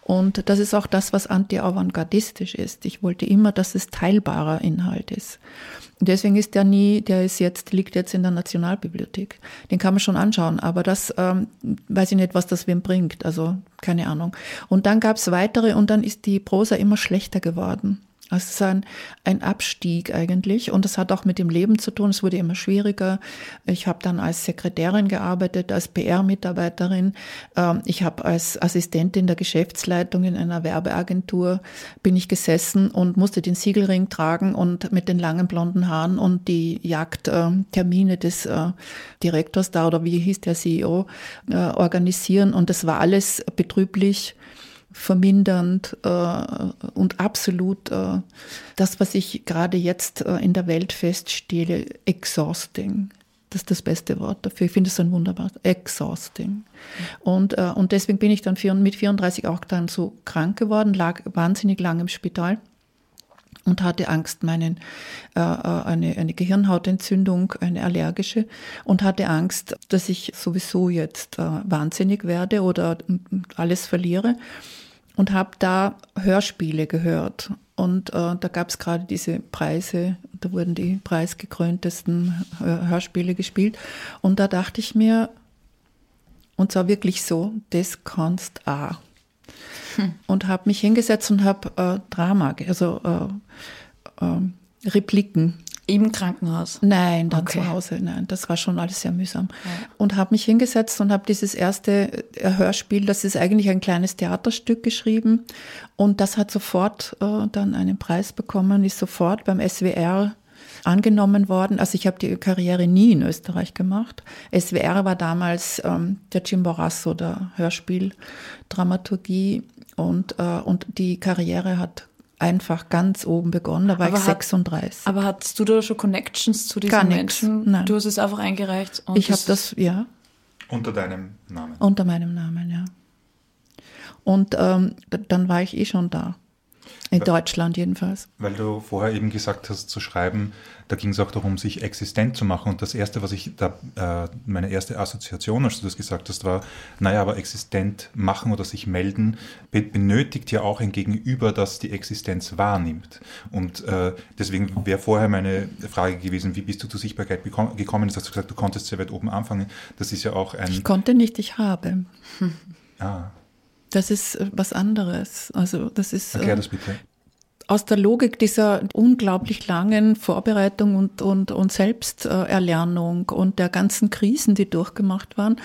Und das ist auch das, was anti-avantgardistisch ist. Ich wollte immer, dass es teilbarer Inhalt ist. Deswegen ist der nie, der ist jetzt, liegt jetzt in der Nationalbibliothek. Den kann man schon anschauen, aber das ähm, weiß ich nicht, was das wem bringt. Also keine Ahnung. Und dann gab es weitere und dann ist die Prosa immer schlechter geworden. Es ist ein, ein Abstieg eigentlich und das hat auch mit dem Leben zu tun. Es wurde immer schwieriger. Ich habe dann als Sekretärin gearbeitet, als PR-Mitarbeiterin. Ähm, ich habe als Assistentin der Geschäftsleitung in einer Werbeagentur bin ich gesessen und musste den Siegelring tragen und mit den langen blonden Haaren und die Jagdtermine des äh, Direktors da oder wie hieß der CEO äh, organisieren und das war alles betrüblich vermindernd äh, und absolut äh, das, was ich gerade jetzt äh, in der Welt feststelle, exhausting. Das ist das beste Wort dafür. Ich finde es ein wunderbares, exhausting. Und, äh, und deswegen bin ich dann vier, mit 34 auch dann so krank geworden, lag wahnsinnig lang im Spital und hatte Angst, meinen, äh, äh, eine, eine Gehirnhautentzündung, eine allergische, und hatte Angst, dass ich sowieso jetzt äh, wahnsinnig werde oder alles verliere und habe da Hörspiele gehört. Und äh, da gab es gerade diese Preise, da wurden die preisgekröntesten äh, Hörspiele gespielt. Und da dachte ich mir, und zwar wirklich so, das kannst auch. Hm. Und habe mich hingesetzt und habe äh, Drama, also äh, äh, Repliken im Krankenhaus? Nein, dann okay. zu Hause. Nein, das war schon alles sehr mühsam. Ja. Und habe mich hingesetzt und habe dieses erste äh, Hörspiel, das ist eigentlich ein kleines Theaterstück geschrieben. Und das hat sofort äh, dann einen Preis bekommen, ist sofort beim SWR angenommen worden. Also ich habe die Karriere nie in Österreich gemacht. SWR war damals ähm, der Chimborazo der Hörspieldramaturgie und, äh, und die Karriere hat einfach ganz oben begonnen. Da war aber ich hat, 36. Aber hattest du da schon Connections zu diesen Gar Menschen? Nein. Du hast es einfach eingereicht. ich habe das, ja. Unter deinem Namen? Unter meinem Namen, ja. Und ähm, dann war ich eh schon da. In Deutschland jedenfalls. Weil du vorher eben gesagt hast, zu schreiben, da ging es auch darum, sich existent zu machen. Und das Erste, was ich da, äh, meine erste Assoziation, als du das gesagt hast, war, naja, aber existent machen oder sich melden, be benötigt ja auch ein Gegenüber, das die Existenz wahrnimmt. Und äh, deswegen wäre vorher meine Frage gewesen, wie bist du zur Sichtbarkeit gekommen? Du hast gesagt, du konntest sehr weit oben anfangen. Das ist ja auch ein... Ich konnte nicht, ich habe. Ah. Das ist äh, was anderes. Also das ist. Erklär das bitte. Aus der Logik dieser unglaublich langen Vorbereitung und, und, und Selbsterlernung und der ganzen Krisen, die durchgemacht waren,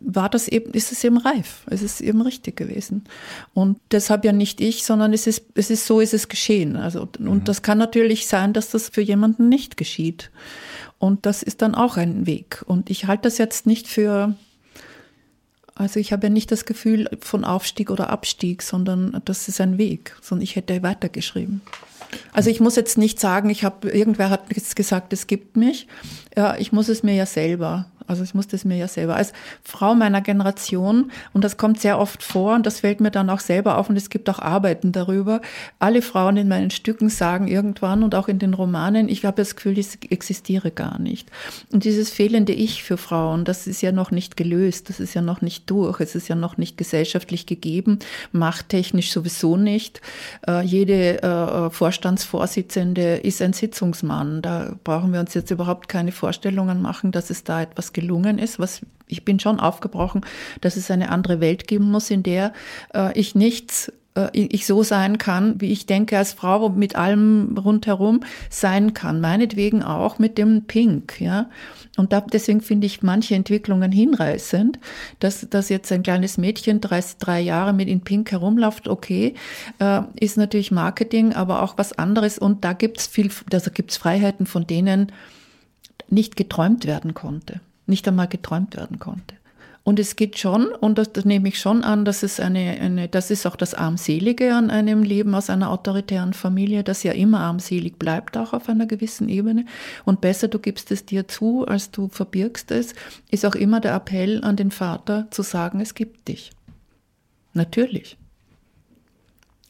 war das eben, ist es eben reif. Es ist eben richtig gewesen. Und deshalb ja nicht ich, sondern es ist, es ist so ist es geschehen. Also, und mhm. das kann natürlich sein, dass das für jemanden nicht geschieht. Und das ist dann auch ein Weg. Und ich halte das jetzt nicht für Also ich habe ja nicht das Gefühl von Aufstieg oder Abstieg, sondern das ist ein Weg, sondern ich hätte weitergeschrieben. Also ich muss jetzt nicht sagen, ich habe irgendwer hat jetzt gesagt, es gibt mich. Ja, ich muss es mir ja selber also ich musste es mir ja selber als Frau meiner Generation, und das kommt sehr oft vor, und das fällt mir dann auch selber auf, und es gibt auch Arbeiten darüber. Alle Frauen in meinen Stücken sagen irgendwann und auch in den Romanen, ich habe das Gefühl, ich existiere gar nicht. Und dieses fehlende Ich für Frauen, das ist ja noch nicht gelöst, das ist ja noch nicht durch, es ist ja noch nicht gesellschaftlich gegeben, machttechnisch sowieso nicht. Äh, jede äh, Vorstandsvorsitzende ist ein Sitzungsmann. Da brauchen wir uns jetzt überhaupt keine Vorstellungen machen, dass es da etwas gelungen ist, was ich bin schon aufgebrochen, dass es eine andere Welt geben muss, in der äh, ich nichts äh, ich so sein kann, wie ich denke als Frau mit allem rundherum sein kann. Meinetwegen auch mit dem Pink, ja. Und da, deswegen finde ich manche Entwicklungen hinreißend, dass, dass jetzt ein kleines Mädchen drei, drei Jahre mit in Pink herumläuft, okay, äh, ist natürlich Marketing, aber auch was anderes. Und da gibt es viel, also gibt es Freiheiten, von denen nicht geträumt werden konnte nicht einmal geträumt werden konnte. Und es geht schon, und das, das, nehme ich schon an, dass es eine, eine, das ist auch das Armselige an einem Leben aus einer autoritären Familie, das ja immer armselig bleibt, auch auf einer gewissen Ebene. Und besser du gibst es dir zu, als du verbirgst es, ist auch immer der Appell an den Vater zu sagen, es gibt dich. Natürlich.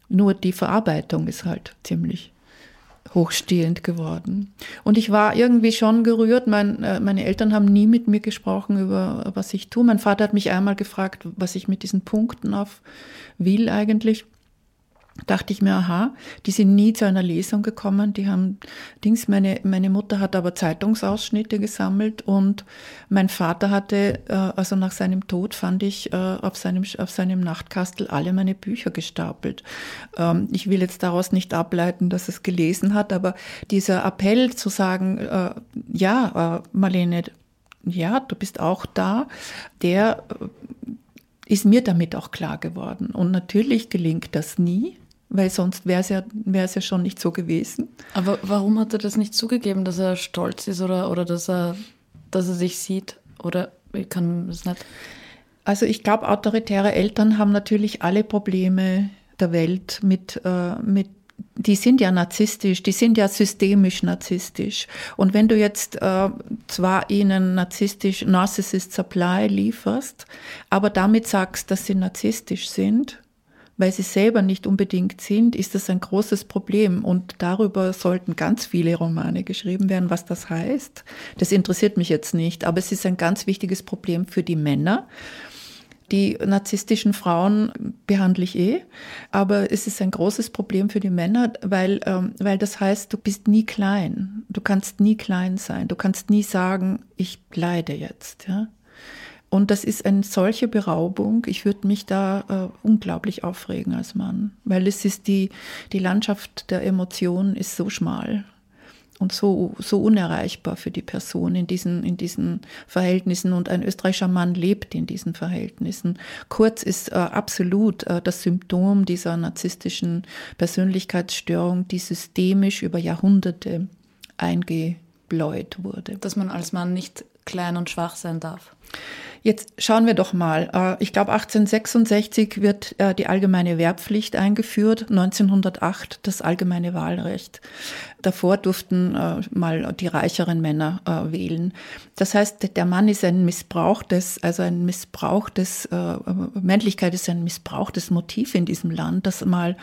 Nur die Verarbeitung ist halt ziemlich hochstehend geworden. Und ich war irgendwie schon gerührt. Mein, äh, meine Eltern haben nie mit mir gesprochen über, was ich tue. Mein Vater hat mich einmal gefragt, was ich mit diesen Punkten auf will eigentlich dachte ich mir, aha, die sind nie zu einer Lesung gekommen. Die haben Dings, meine, meine Mutter hat aber Zeitungsausschnitte gesammelt und mein Vater hatte, äh, also nach seinem Tod fand ich äh, auf seinem, auf seinem Nachtkastel alle meine Bücher gestapelt. Ähm, ich will jetzt daraus nicht ableiten, dass es gelesen hat, aber dieser Appell zu sagen, äh, ja, Marlene, ja, du bist auch da, der ist mir damit auch klar geworden. Und natürlich gelingt das nie weil sonst wäre es ja, wär's ja schon nicht so gewesen. Aber warum hat er das nicht zugegeben, dass er stolz ist oder, oder dass, er, dass er sich sieht? Oder ich kann es nicht. Also ich glaube, autoritäre Eltern haben natürlich alle Probleme der Welt mit, äh, mit die sind ja narzisstisch, die sind ja systemisch narzisstisch. Und wenn du jetzt äh, zwar ihnen narzisstisch Narcissist Supply lieferst, aber damit sagst, dass sie narzisstisch sind, weil sie selber nicht unbedingt sind, ist das ein großes Problem. Und darüber sollten ganz viele Romane geschrieben werden, was das heißt. Das interessiert mich jetzt nicht, aber es ist ein ganz wichtiges Problem für die Männer. Die narzisstischen Frauen behandle ich eh, aber es ist ein großes Problem für die Männer, weil, ähm, weil das heißt, du bist nie klein. Du kannst nie klein sein. Du kannst nie sagen, ich leide jetzt. Ja? Und das ist eine solche Beraubung. Ich würde mich da äh, unglaublich aufregen als Mann, weil es ist die, die Landschaft der Emotionen ist so schmal und so, so unerreichbar für die Person in diesen, in diesen Verhältnissen. Und ein österreichischer Mann lebt in diesen Verhältnissen. Kurz ist äh, absolut äh, das Symptom dieser narzisstischen Persönlichkeitsstörung, die systemisch über Jahrhunderte eingebläut wurde. Dass man als Mann nicht klein und schwach sein darf. Jetzt schauen wir doch mal. Äh, ich glaube, 1866 wird äh, die allgemeine Wehrpflicht eingeführt, 1908 das allgemeine Wahlrecht. Davor durften äh, mal die reicheren Männer wählen. Das heißt, der Mann ist ein missbrauchtes, also ein missbrauchtes, Männlichkeit ist ein missbrauchtes Motiv in diesem Land, das mal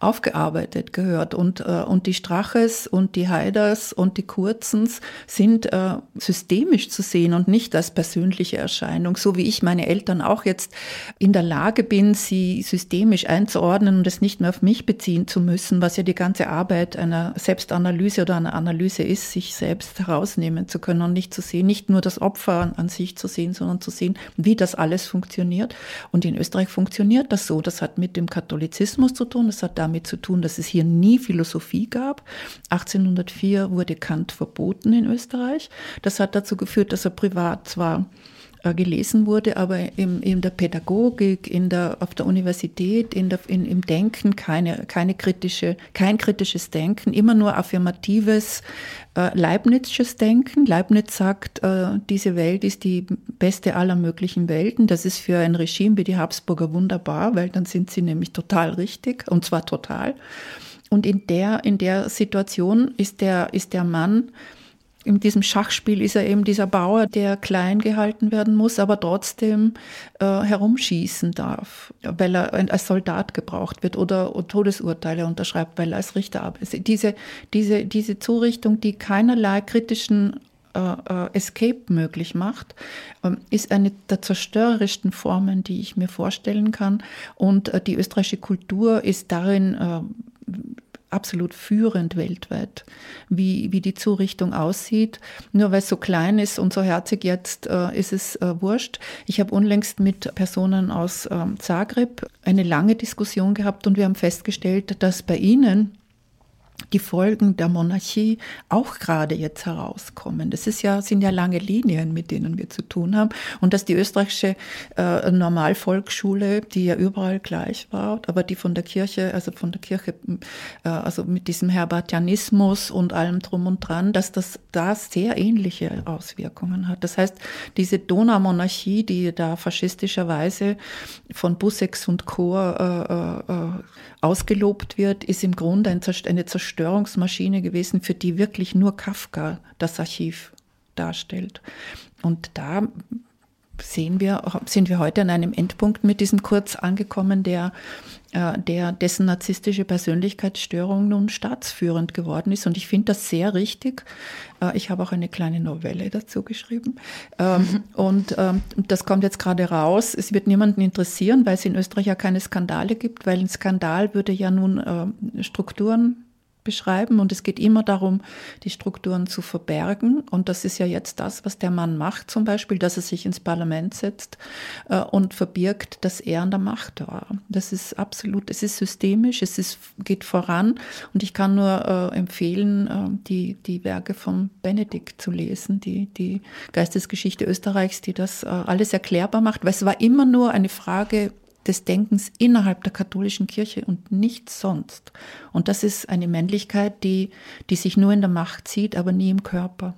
aufgearbeitet gehört. Und, und die Straches und die Haiders und die Kurzens sind systemisch zu sehen und nicht als persönliche Erscheinung, so wie ich meine Eltern auch jetzt in der Lage bin, sie systemisch einzuordnen und es nicht mehr auf mich beziehen zu müssen, was ja die ganze Arbeit einer Selbstanalyse oder einer Analyse ist, sich selbst herausnehmen zu können und nicht zu sehen, nicht nur das Opfer an sich zu sehen, sondern zu sehen, wie das alles funktioniert. Und in Österreich funktioniert das so. Das hat mit dem Katholizismus zu tun, das hat damit zu tun, dass es hier nie Philosophie gab. 1804 wurde Kant verboten in Österreich. Das hat dazu geführt, dass er privat zwar äh, gelesen wurde, aber im, in der Pädagogik, in der, auf der Universität, in der, in, im Denken keine, keine kritische, kein kritisches Denken, immer nur affirmatives, äh, Leibnizsches Denken. Leibniz sagt, äh, diese Welt ist die beste aller möglichen Welten. Das ist für ein Regime wie die Habsburger wunderbar, weil dann sind sie nämlich total richtig, und zwar total. Und in der, in der Situation ist der, ist der Mann, in diesem Schachspiel ist er eben dieser Bauer, der klein gehalten werden muss, aber trotzdem äh, herumschießen darf, weil er als Soldat gebraucht wird oder Todesurteile unterschreibt, weil er als Richter arbeitet. Diese, diese, diese Zurichtung, die keinerlei kritischen äh, äh, Escape möglich macht, ähm, ist eine der zerstörerischsten Formen, die ich mir vorstellen kann. Und äh, die österreichische Kultur ist darin äh, absolut führend weltweit, wie, wie die Zurichtung aussieht. Nur weil es so klein ist und so herzig jetzt, äh, ist es äh, wurscht. Ich habe unlängst mit Personen aus ähm, Zagreb eine lange Diskussion gehabt und wir haben festgestellt, dass bei ihnen die Folgen der Monarchie auch gerade jetzt herauskommen. Das ist ja, sind ja lange Linien, mit denen wir zu tun haben. Und dass die österreichische äh, Normalvolksschule, die ja überall gleich war, aber die von der Kirche, also von der Kirche, äh, also mit diesem Herbartianismus und allem drum und dran, dass das da sehr ähnliche Auswirkungen hat. Das heißt, diese Donaumonarchie, die da faschistischerweise von Bussex und Co. Äh, äh, ausgelobt wird, ist im Grunde eine Zerstörungsmaschine gewesen, für die wirklich nur Kafka das Archiv darstellt. Und da sehen wir, sind wir heute an einem Endpunkt mit diesem Kurz angekommen, der, äh, der dessen narzisstische Persönlichkeitsstörung nun staatsführend geworden ist. Und ich finde das sehr richtig. Äh, ich habe auch eine kleine Novelle dazu geschrieben. Ähm, [laughs] und das kommt jetzt gerade raus. Es wird niemanden interessieren, weil es in Österreich ja keine Skandale gibt, weil ein Skandal würde ja nun äh, Strukturen beschreiben. Und es geht immer darum, die Strukturen zu verbergen. Und das ist ja jetzt das, was der Mann macht zum Beispiel, dass er sich ins Parlament setzt äh, und verbirgt, dass er an der Macht war. Das ist absolut, es ist systemisch, es ist, geht voran. Und ich kann nur äh, empfehlen, äh, die, die Werke von Benedikt zu lesen, die, die Geistesgeschichte Österreichs, die das äh, alles erklärbar macht, weil es war immer nur eine Frage des Denkens innerhalb der katholischen Kirche und nichts sonst. Und das ist eine Männlichkeit, die, die sich nur in der Macht sieht, aber nie im Körper.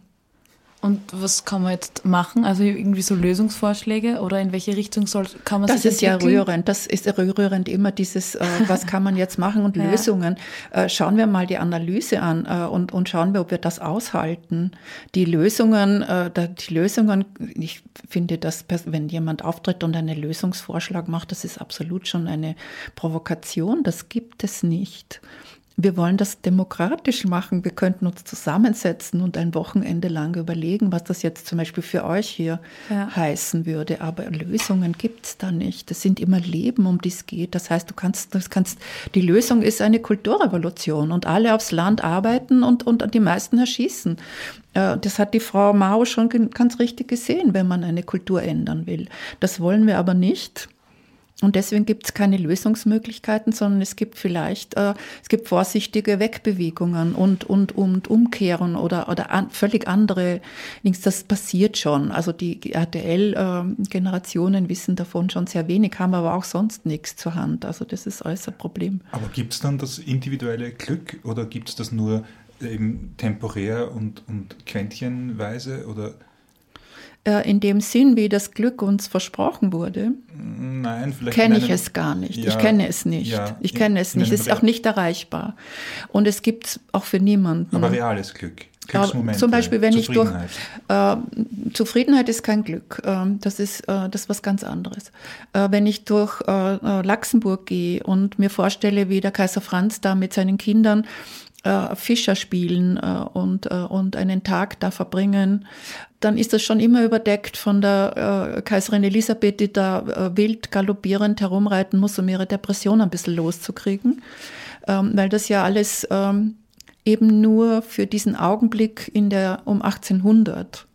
Und was kann man jetzt machen? Also irgendwie so Lösungsvorschläge oder in welche Richtung soll, kann man das sich Das ist ja rührend. Das ist rührend immer dieses, äh, [laughs] was kann man jetzt machen und ja. Lösungen. Äh, schauen wir mal die Analyse an äh, und, und schauen wir, ob wir das aushalten. Die Lösungen, äh, die Lösungen, ich finde, dass wenn jemand auftritt und einen Lösungsvorschlag macht, das ist absolut schon eine Provokation. Das gibt es nicht wir wollen das demokratisch machen. Wir könnten uns zusammensetzen und ein Wochenende lang überlegen, was das jetzt zum Beispiel für euch hier ja. heißen würde. Aber Lösungen gibt es da nicht. Das sind immer Leben, um die es geht. Das heißt, du kannst, das kannst, die Lösung ist eine Kulturrevolution und alle aufs Land arbeiten und, und die meisten erschießen. Äh, das hat die Frau Mao schon ganz richtig gesehen, wenn man eine Kultur ändern will. Das wollen wir aber nicht. Und deswegen gibt es keine Lösungsmöglichkeiten, sondern es gibt vielleicht, äh, es gibt vorsichtige Wegbewegungen und, und, und Umkehren oder, oder an, völlig andere Dings. Das passiert schon. Also die RTL-Generationen äh, wissen davon schon sehr wenig, haben aber auch sonst nichts zur Hand. Also das ist alles ein Problem. Aber gibt es dann das individuelle Glück oder gibt es das nur eben temporär und, und quäntchenweise oder äh, in dem Sinn, wie das Glück uns versprochen wurde, Nein, vielleicht kenne ich es gar nicht. Ja, ich kenne es nicht. Ja, ich kenne es nicht. Es ist auch nicht erreichbar. Und es gibt es auch für niemanden. Aber reales Glück. Glücksmomente, zum Beispiel, wenn ich durch äh, Zufriedenheit ist kein Glück, äh, das ist äh, das ist was ganz anderes. Äh, wenn ich durch äh, äh, Luxemburg gehe und mir vorstelle, wie der Kaiser Franz da mit seinen Kindern Fischer spielen und, und einen Tag da verbringen, dann ist das schon immer überdeckt von der äh, Kaiserin Elisabeth, die da äh, wild galoppierend herumreiten muss, um ihre Depression ein bisschen loszukriegen, ähm, weil das ja alles ähm, eben nur für diesen Augenblick in der um 1800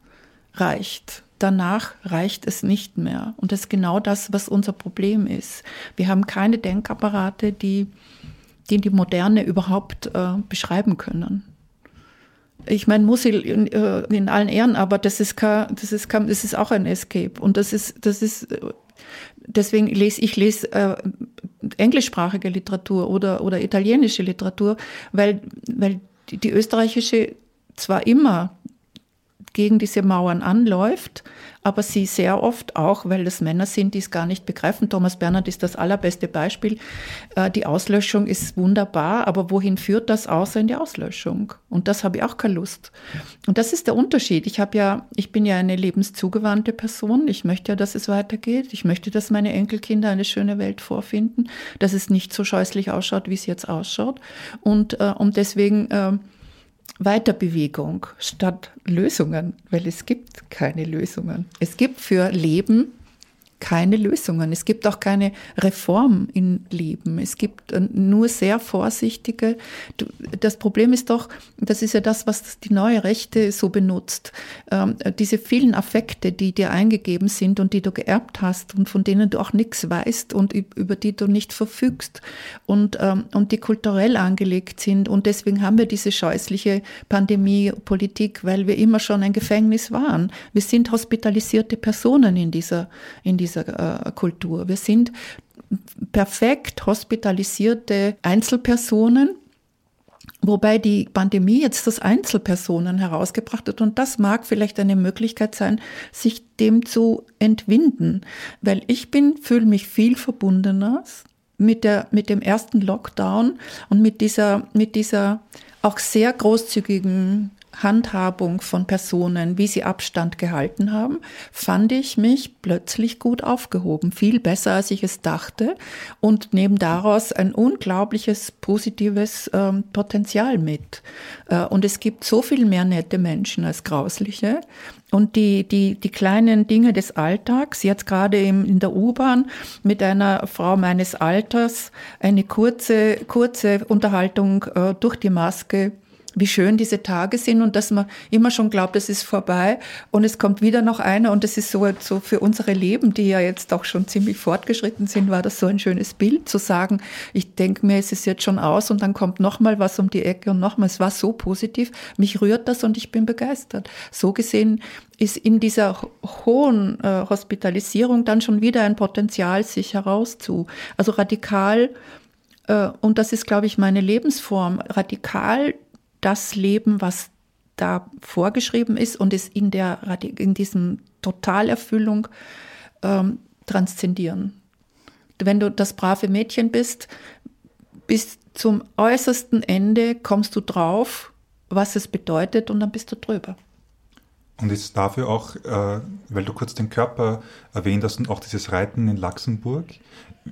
reicht. Danach reicht es nicht mehr. Und das ist genau das, was unser Problem ist. Wir haben keine Denkapparate, die die, die Moderne überhaupt äh, beschreiben können ich meine, Musil in, äh, in, allen Ehren, aber das ist, kein, das, ist kein, das ist auch ein Escape. Und das ist, das ist, deswegen lese ich lese äh, englischsprachige Literatur oder, oder italienische Literatur, weil, weil die österreichische zwar immer gegen diese Mauern anläuft, aber sie sehr oft auch, weil das Männer sind, die es gar nicht begreifen. Thomas Bernhard ist das allerbeste Beispiel. Äh, die Auslöschung ist wunderbar, aber wohin führt das außer in die Auslöschung? Und das habe ich auch keine Lust. Und das ist der Unterschied. Ich habe ja, ich bin ja eine lebenszugewandte Person. Ich möchte ja, dass es weitergeht. Ich möchte, dass meine Enkelkinder eine schöne Welt vorfinden, dass es nicht so scheußlich ausschaut, wie es jetzt ausschaut. Und, äh, und deswegen, äh, Weiterbewegung statt Lösungen, weil es gibt keine Lösungen. Es gibt für Leben keine Lösungen. Es gibt auch keine Reform im Leben. Es gibt äh, nur sehr vorsichtige. Das Problem ist doch, das ist ja das, was die neue Rechte so benutzt. Ähm, diese vielen Affekte, die dir eingegeben sind und die du geerbt hast und von denen du auch nichts weißt und über die du nicht verfügst und, ähm, und die kulturell angelegt sind. Und deswegen haben wir diese scheußliche Pandemie-Politik, weil wir immer schon ein Gefängnis waren. Wir sind hospitalisierte Personen in dieser, in dieser dieser äh, Kultur. Wir sind perfekt hospitalisierte Einzelpersonen, Wobei die Pandemie jetzt das Einzelpersonen herausgebracht hat und das mag vielleicht eine Möglichkeit sein, sich dem zu entwinden, weil ich bin, fühle mich viel verbundener mit der, mit dem ersten Lockdown und mit dieser, mit dieser auch sehr großzügigen Handhabung von Personen, wie sie Abstand gehalten haben, fand ich mich plötzlich gut aufgehoben, viel besser als ich es dachte und neben daraus ein unglaubliches positives ähm, Potenzial mit. Äh, und es gibt so viel mehr nette Menschen als grausliche. Und die, die, die kleinen Dinge des Alltags, jetzt gerade in der U-Bahn mit einer Frau meines Alters, eine kurze, kurze Unterhaltung äh, durch die Maske, wie schön diese Tage sind und dass man immer schon glaubt, es ist vorbei und es kommt wieder noch einer und das ist so, so für unsere Leben, die ja jetzt auch schon ziemlich fortgeschritten sind, war das so ein schönes Bild zu sagen, ich denke mir, es ist jetzt schon aus und dann kommt noch mal was um die Ecke und noch mal, es war so positiv, mich rührt das und ich bin begeistert. So gesehen ist in dieser hohen äh, Hospitalisierung dann schon wieder ein Potenzial sich herauszu, also radikal äh, und das ist, glaube ich, meine Lebensform, radikal das Leben, was da vorgeschrieben ist und es in, der, in diesem Totalerfüllung ähm, transzendieren. Wenn du das brave Mädchen bist, bis zum äußersten Ende kommst du drauf, was es bedeutet und dann bist du drüber. Und ist dafür auch, äh, weil du kurz den Körper erwähnt hast und auch dieses Reiten in Luxemburg,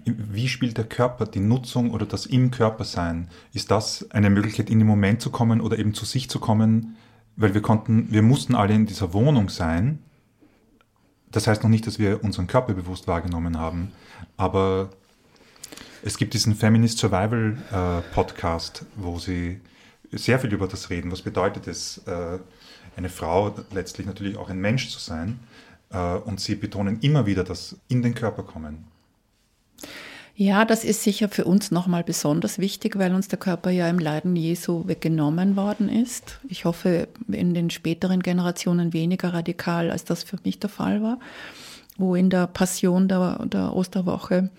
wie spielt der Körper, die Nutzung oder das im Körper sein? Ist das eine Möglichkeit, in den Moment zu kommen oder eben zu sich zu kommen? Weil wir konnten, wir mussten alle in dieser Wohnung sein. Das heißt noch nicht, dass wir unseren Körper bewusst wahrgenommen haben, aber es gibt diesen Feminist Survival äh, Podcast, wo sie sehr viel über das reden. Was bedeutet es, äh, eine Frau letztlich natürlich auch ein Mensch zu sein? Äh, und sie betonen immer wieder das in den Körper kommen. Ja, das ist sicher für uns nochmal besonders wichtig, weil uns der Körper ja im Leiden Jesu weggenommen worden ist. Ich hoffe, in den späteren Generationen weniger radikal, als das für mich der Fall war, wo in der Passion der, der Osterwoche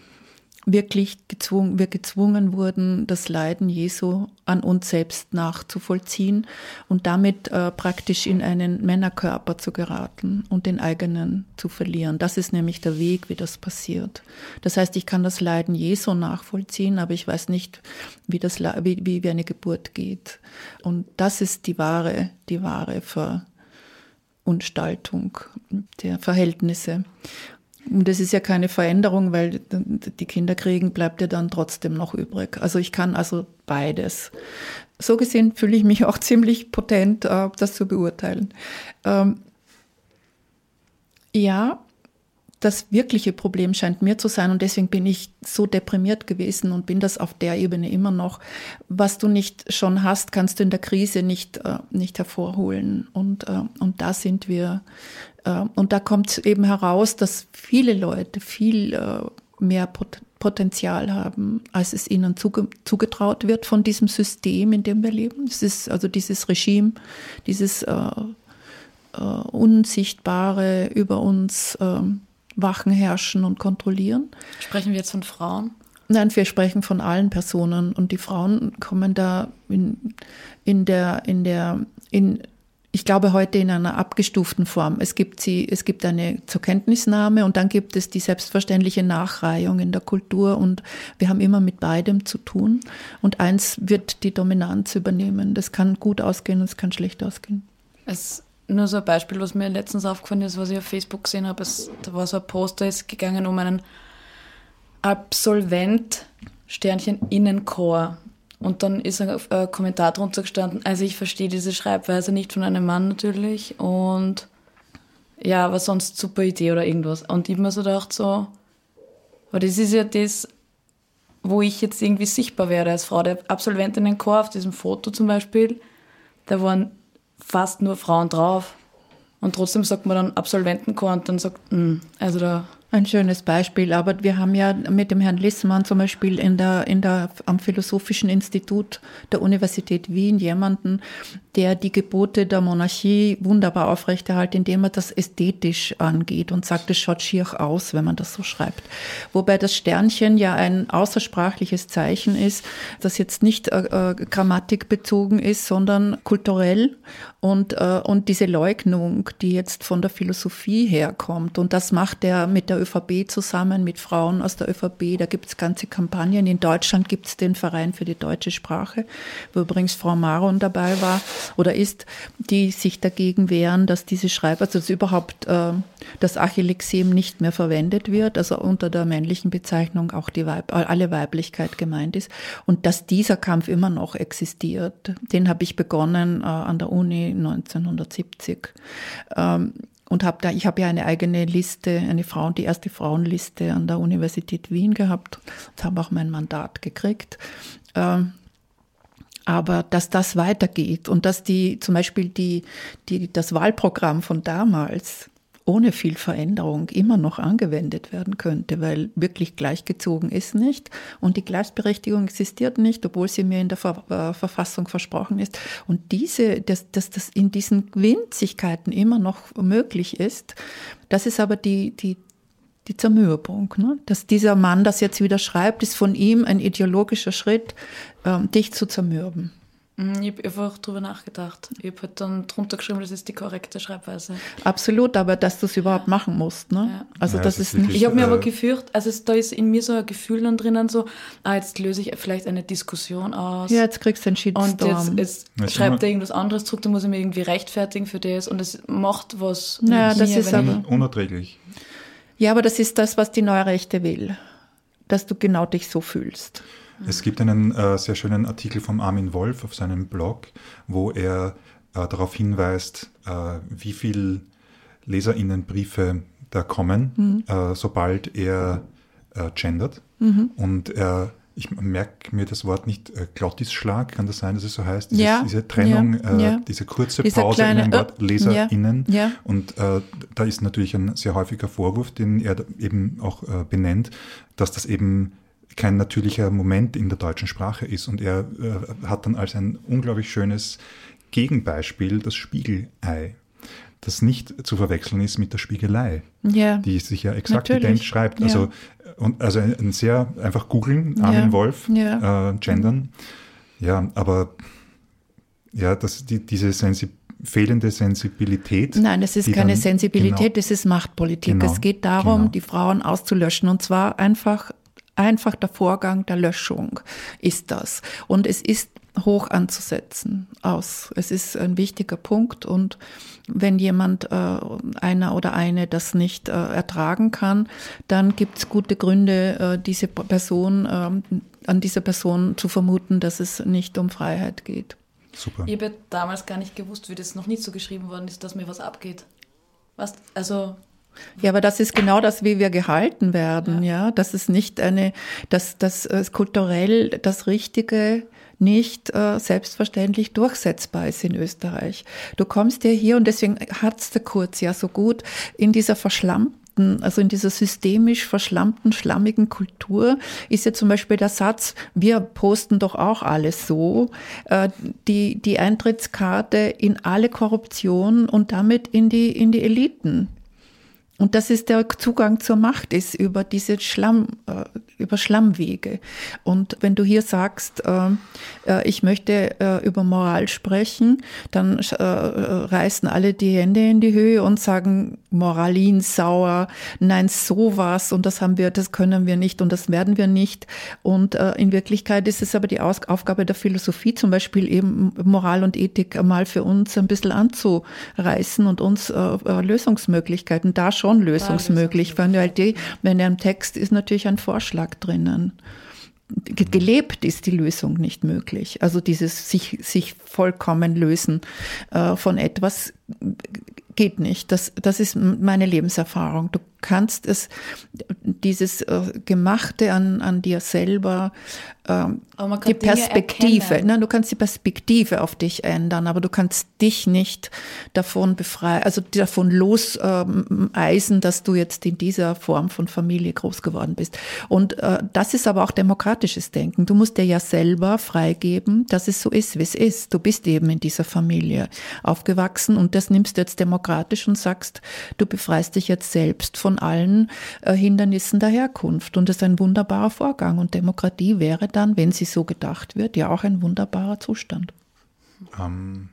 wirklich gezwungen, wir gezwungen wurden, das Leiden Jesu an uns selbst nachzuvollziehen und damit äh, praktisch in einen Männerkörper zu geraten und den eigenen zu verlieren. Das ist nämlich der Weg, wie das passiert. Das heißt, ich kann das Leiden Jesu nachvollziehen, aber ich weiß nicht, wie das, wie, wie, eine Geburt geht. Und das ist die wahre, die wahre Verunstaltung der Verhältnisse. Und das ist ja keine Veränderung, weil die Kinder kriegen, bleibt ja dann trotzdem noch übrig. Also ich kann also beides. So gesehen fühle ich mich [laughs] auch ziemlich potent, äh, das zu beurteilen. Ähm, ja, das wirkliche Problem scheint mir zu sein und deswegen bin ich so deprimiert gewesen und bin das auf der Ebene immer noch. Was du nicht schon hast, kannst du in der Krise nicht, äh, nicht hervorholen. Und, äh, und da sind wir und da kommt eben heraus, dass viele Leute viel äh, mehr Potenzial haben, als es ihnen zuge zugetraut wird von diesem System, in dem wir leben. Es ist also dieses Regime, dieses äh, äh, Unsichtbare über uns äh, wachen, herrschen und kontrollieren. Sprechen wir jetzt von Frauen? Nein, wir sprechen von allen Personen und die Frauen kommen da in, in der, in der, in, ich glaube heute in einer abgestuften Form. Es gibt sie, es gibt eine zur Kenntnisnahme und dann gibt es die selbstverständliche Nachreihung in der Kultur und wir haben immer mit beidem zu tun und eins wird die Dominanz übernehmen. Das kann gut ausgehen und es kann schlecht ausgehen. Es nur so ein Beispiel, was mir letztens aufgefallen ist, was ich auf Facebook gesehen habe. Es, da war so ein Poster, ist gegangen um einen Absolvent Sternchen Innenchor. Und dann ist ein, ein Kommentar drunter gestanden, also ich verstehe diese Schreibweise nicht von einem Mann natürlich und ja, aber sonst super Idee oder irgendwas. Und ich habe mir so gedacht, so, aber das ist ja das, wo ich jetzt irgendwie sichtbar werde als Frau. Der Absolventinnenchor auf diesem Foto zum Beispiel, da waren fast nur Frauen drauf. Und trotzdem sagt man dann Absolventenchor und dann sagt, mh, hm, also da ein schönes Beispiel, aber wir haben ja mit dem Herrn Lissmann zum Beispiel in der, in der, am Philosophischen Institut der Universität Wien jemanden, der die Gebote der Monarchie wunderbar aufrechterhält, indem er das ästhetisch angeht und sagt, es schaut schier aus, wenn man das so schreibt. Wobei das Sternchen ja ein außersprachliches Zeichen ist, das jetzt nicht äh, äh grammatikbezogen ist, sondern kulturell und, äh, und diese Leugnung, die jetzt von der Philosophie herkommt. Und das macht er mit der ÖVP zusammen mit Frauen aus der ÖVP. Da gibt es ganze Kampagnen. In Deutschland gibt es den Verein für die deutsche Sprache, wo übrigens Frau Maron dabei war oder ist, die sich dagegen wehren, dass diese Schreiber, also dass überhaupt äh, das Achillexem nicht mehr verwendet wird, also unter der männlichen Bezeichnung auch die Weib alle Weiblichkeit gemeint ist und dass dieser Kampf immer noch existiert. Den habe ich begonnen äh, an der Uni 1970. Ähm, und habe da, ich habe ja eine eigene Liste, eine Frauen, die erste Frauenliste an der Universität Wien gehabt und habe auch mein Mandat gekriegt. Ähm, aber dass das weitergeht und dass die zum Beispiel die, die, das Wahlprogramm von damals ohne viel Veränderung immer noch angewendet werden könnte, weil wirklich gleichgezogen ist nicht und die Gleichberechtigung existiert nicht, obwohl sie mir in der Ver äh, Verfassung versprochen ist. Und diese, dass, dass das in diesen Winzigkeiten immer noch möglich ist, das ist aber die, die, die Zermürbung. Ne? Dass dieser Mann das jetzt wieder schreibt, ist von ihm ein ideologischer Schritt, ähm, dich zu zermürben. Mhm, ich habe einfach drüber nachgedacht. Ich habe halt dann drunter geschrieben, das ist die korrekte Schreibweise. Absolut, aber dass du es überhaupt ja. machen musst. Ne? Ja. Also ja, das, das ist nicht. Ich habe mir aber gefürchtet, also da ist in mir so ein Gefühl dann drinnen, so, ah, jetzt löse ich vielleicht eine Diskussion aus. Ja, jetzt kriegst du einen Shitstorm. Und jetzt, jetzt schreibt er irgendwas anderes zurück, dann muss ich mir irgendwie rechtfertigen für das und es macht was. Naja, das ist aber unerträglich. Ja, aber das ist das, was die neue Rechte will. Dass du genau dich so fühlst. Es gibt einen äh, sehr schönen Artikel von Armin Wolf auf seinem Blog, wo er äh, darauf hinweist, äh, wie viele LeserInnenbriefe da kommen, mhm. Äh, sobald er äh, gendert. Mhm. Und er ich merke mir das Wort nicht, äh, Glottisschlag, kann das sein, dass es so heißt? Dieses, ja, diese Trennung, ja, äh, ja. diese kurze diese Pause kleine, in einem Wort, LeserInnen. Ja, Und äh, da ist natürlich ein sehr häufiger Vorwurf, den er eben auch äh, benennt, dass das eben kein natürlicher Moment in der deutschen Sprache ist. Und er äh, hat dann als ein unglaublich schönes Gegenbeispiel das Spiegelei, das nicht zu verwechseln ist mit der Spiegelei, ja, die sich ja exakt ident schreibt. Also, ja. und, also ein sehr einfach googeln, Armin ja. Wolf, ja. Äh, gendern. Ja, aber ja, das, die, diese Sensibilität fehlende Sensibilität. Nein, es ist keine dann, Sensibilität, genau, es ist Machtpolitik. Genau, es geht darum, genau. die Frauen auszulöschen und zwar einfach Einfach der Vorgang der Löschung ist das. Und es ist hoch anzusetzen aus. Es ist ein wichtiger Punkt und wenn jemand, äh, einer oder eine das nicht äh, ertragen kann, dann gibt es gute Gründe, äh, diese Person, äh, an dieser Person zu vermuten, dass es nicht um Freiheit geht. Super. Ich habe damals gar nicht gewusst, wie das noch nicht so geschrieben worden ist, dass mir was abgeht. Was, also ja, aber das ist genau das, wie wir gehalten werden, ja. ja? Das ist nicht eine, dass das äh, kulturell das Richtige nicht äh, selbstverständlich durchsetzbar ist in Österreich. Du kommst ja hier und deswegen hat's der Kurz ja so gut in dieser verschlammten verschlammten, also in dieser systemisch verschlammten, schlammigen Kultur ist ja zum Beispiel der Satz, wir posten doch auch alles so, äh, die, die Eintrittskarte in alle Korruption und damit in die, in die Eliten. Und das ist der Zugang zur Macht ist über diese Schlamm, äh, über Schlammwege. Und wenn du hier sagst, äh, äh, ich möchte über Moral sprechen, dann reißen alle die Hände in die Höhe und sagen, Moralin sauer, nein, sowas und das haben wir, das können wir nicht und das werden wir nicht. Und in Wirklichkeit ist es aber die Aufgabe der Philosophie, zum Beispiel eben Moral und Ethik mal für uns ein bisschen anzureißen und uns Lösungsmöglichkeiten da schon schon lösungsmöglich, weil die, wenn er im Text ist natürlich ein Vorschlag drinnen. Gelebt ist die Lösung nicht möglich. Also dieses sich, sich vollkommen lösen äh, von etwas geht nicht. Das, das ist meine Lebenserfahrung. Du kannst es, dieses äh, Gemachte an, an dir selber, ähm, die Perspektive, ne, du kannst die Perspektive auf dich ändern, aber du kannst dich nicht davon befreien, also davon loseisen, ähm, dass du jetzt in dieser Form von Familie groß geworden bist. Und äh, das ist aber auch demokratisches Denken. Du musst dir ja selber freigeben, dass es so ist, wie es ist. Du bist eben in dieser Familie aufgewachsen und das nimmst du jetzt demokratisch und sagst, du befreist dich jetzt selbst von allen äh, Hindernissen der Herkunft. Und das ist ein wunderbarer Vorgang. Und Demokratie wäre dann, wenn sie so gedacht wird, ja auch ein wunderbarer Zustand. Ähm,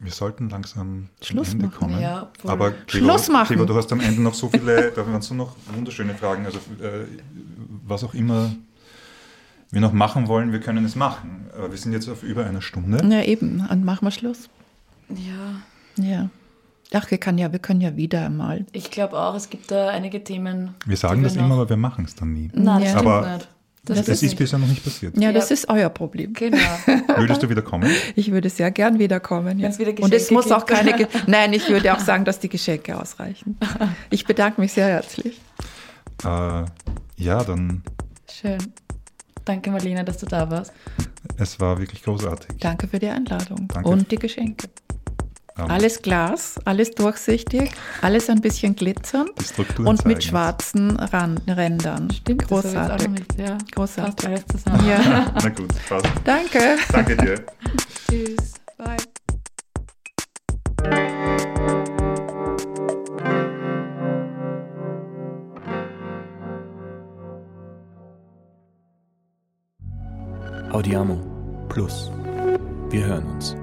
wir sollten langsam Schluss zum Ende machen. kommen. Ja, Aber Kleber, Schluss machen. Kleber, du hast am Ende noch so viele, da hast du noch wunderschöne Fragen. Also äh, was auch immer wir noch machen wollen, wir können es machen. Aber wir sind jetzt auf über einer Stunde. Na eben, dann machen wir Schluss. Ja. Ja. Ach, wir können ja, wir können ja wieder einmal. Ich glaube auch, es gibt da einige Themen. Wir sagen das immer, aber wir machen es dann nie. Nein, das aber nicht. Das, das ist, ist bisher noch nicht passiert. Ja, das ja. ist euer Problem. Genau. [laughs] Würdest du wieder kommen? Ich würde sehr gern wiederkommen. Ja. Wieder Und es muss auch keine. Ge [laughs] Nein, ich würde auch sagen, dass die Geschenke ausreichen. Ich bedanke mich sehr herzlich. Äh, ja, dann. Schön. Danke, Marlene, dass du da warst. Es war wirklich großartig. Danke für die Einladung Danke. und die Geschenke. Um, alles Glas, alles durchsichtig, alles ein bisschen glitzern und mit schwarzen Rand Rändern. Stimmt, großartig. Mit, ja. Großartig. alles zusammen. Ja. Na gut, passt. Danke. Danke dir. Tschüss. Bye. Audiamo Plus. Wir hören uns.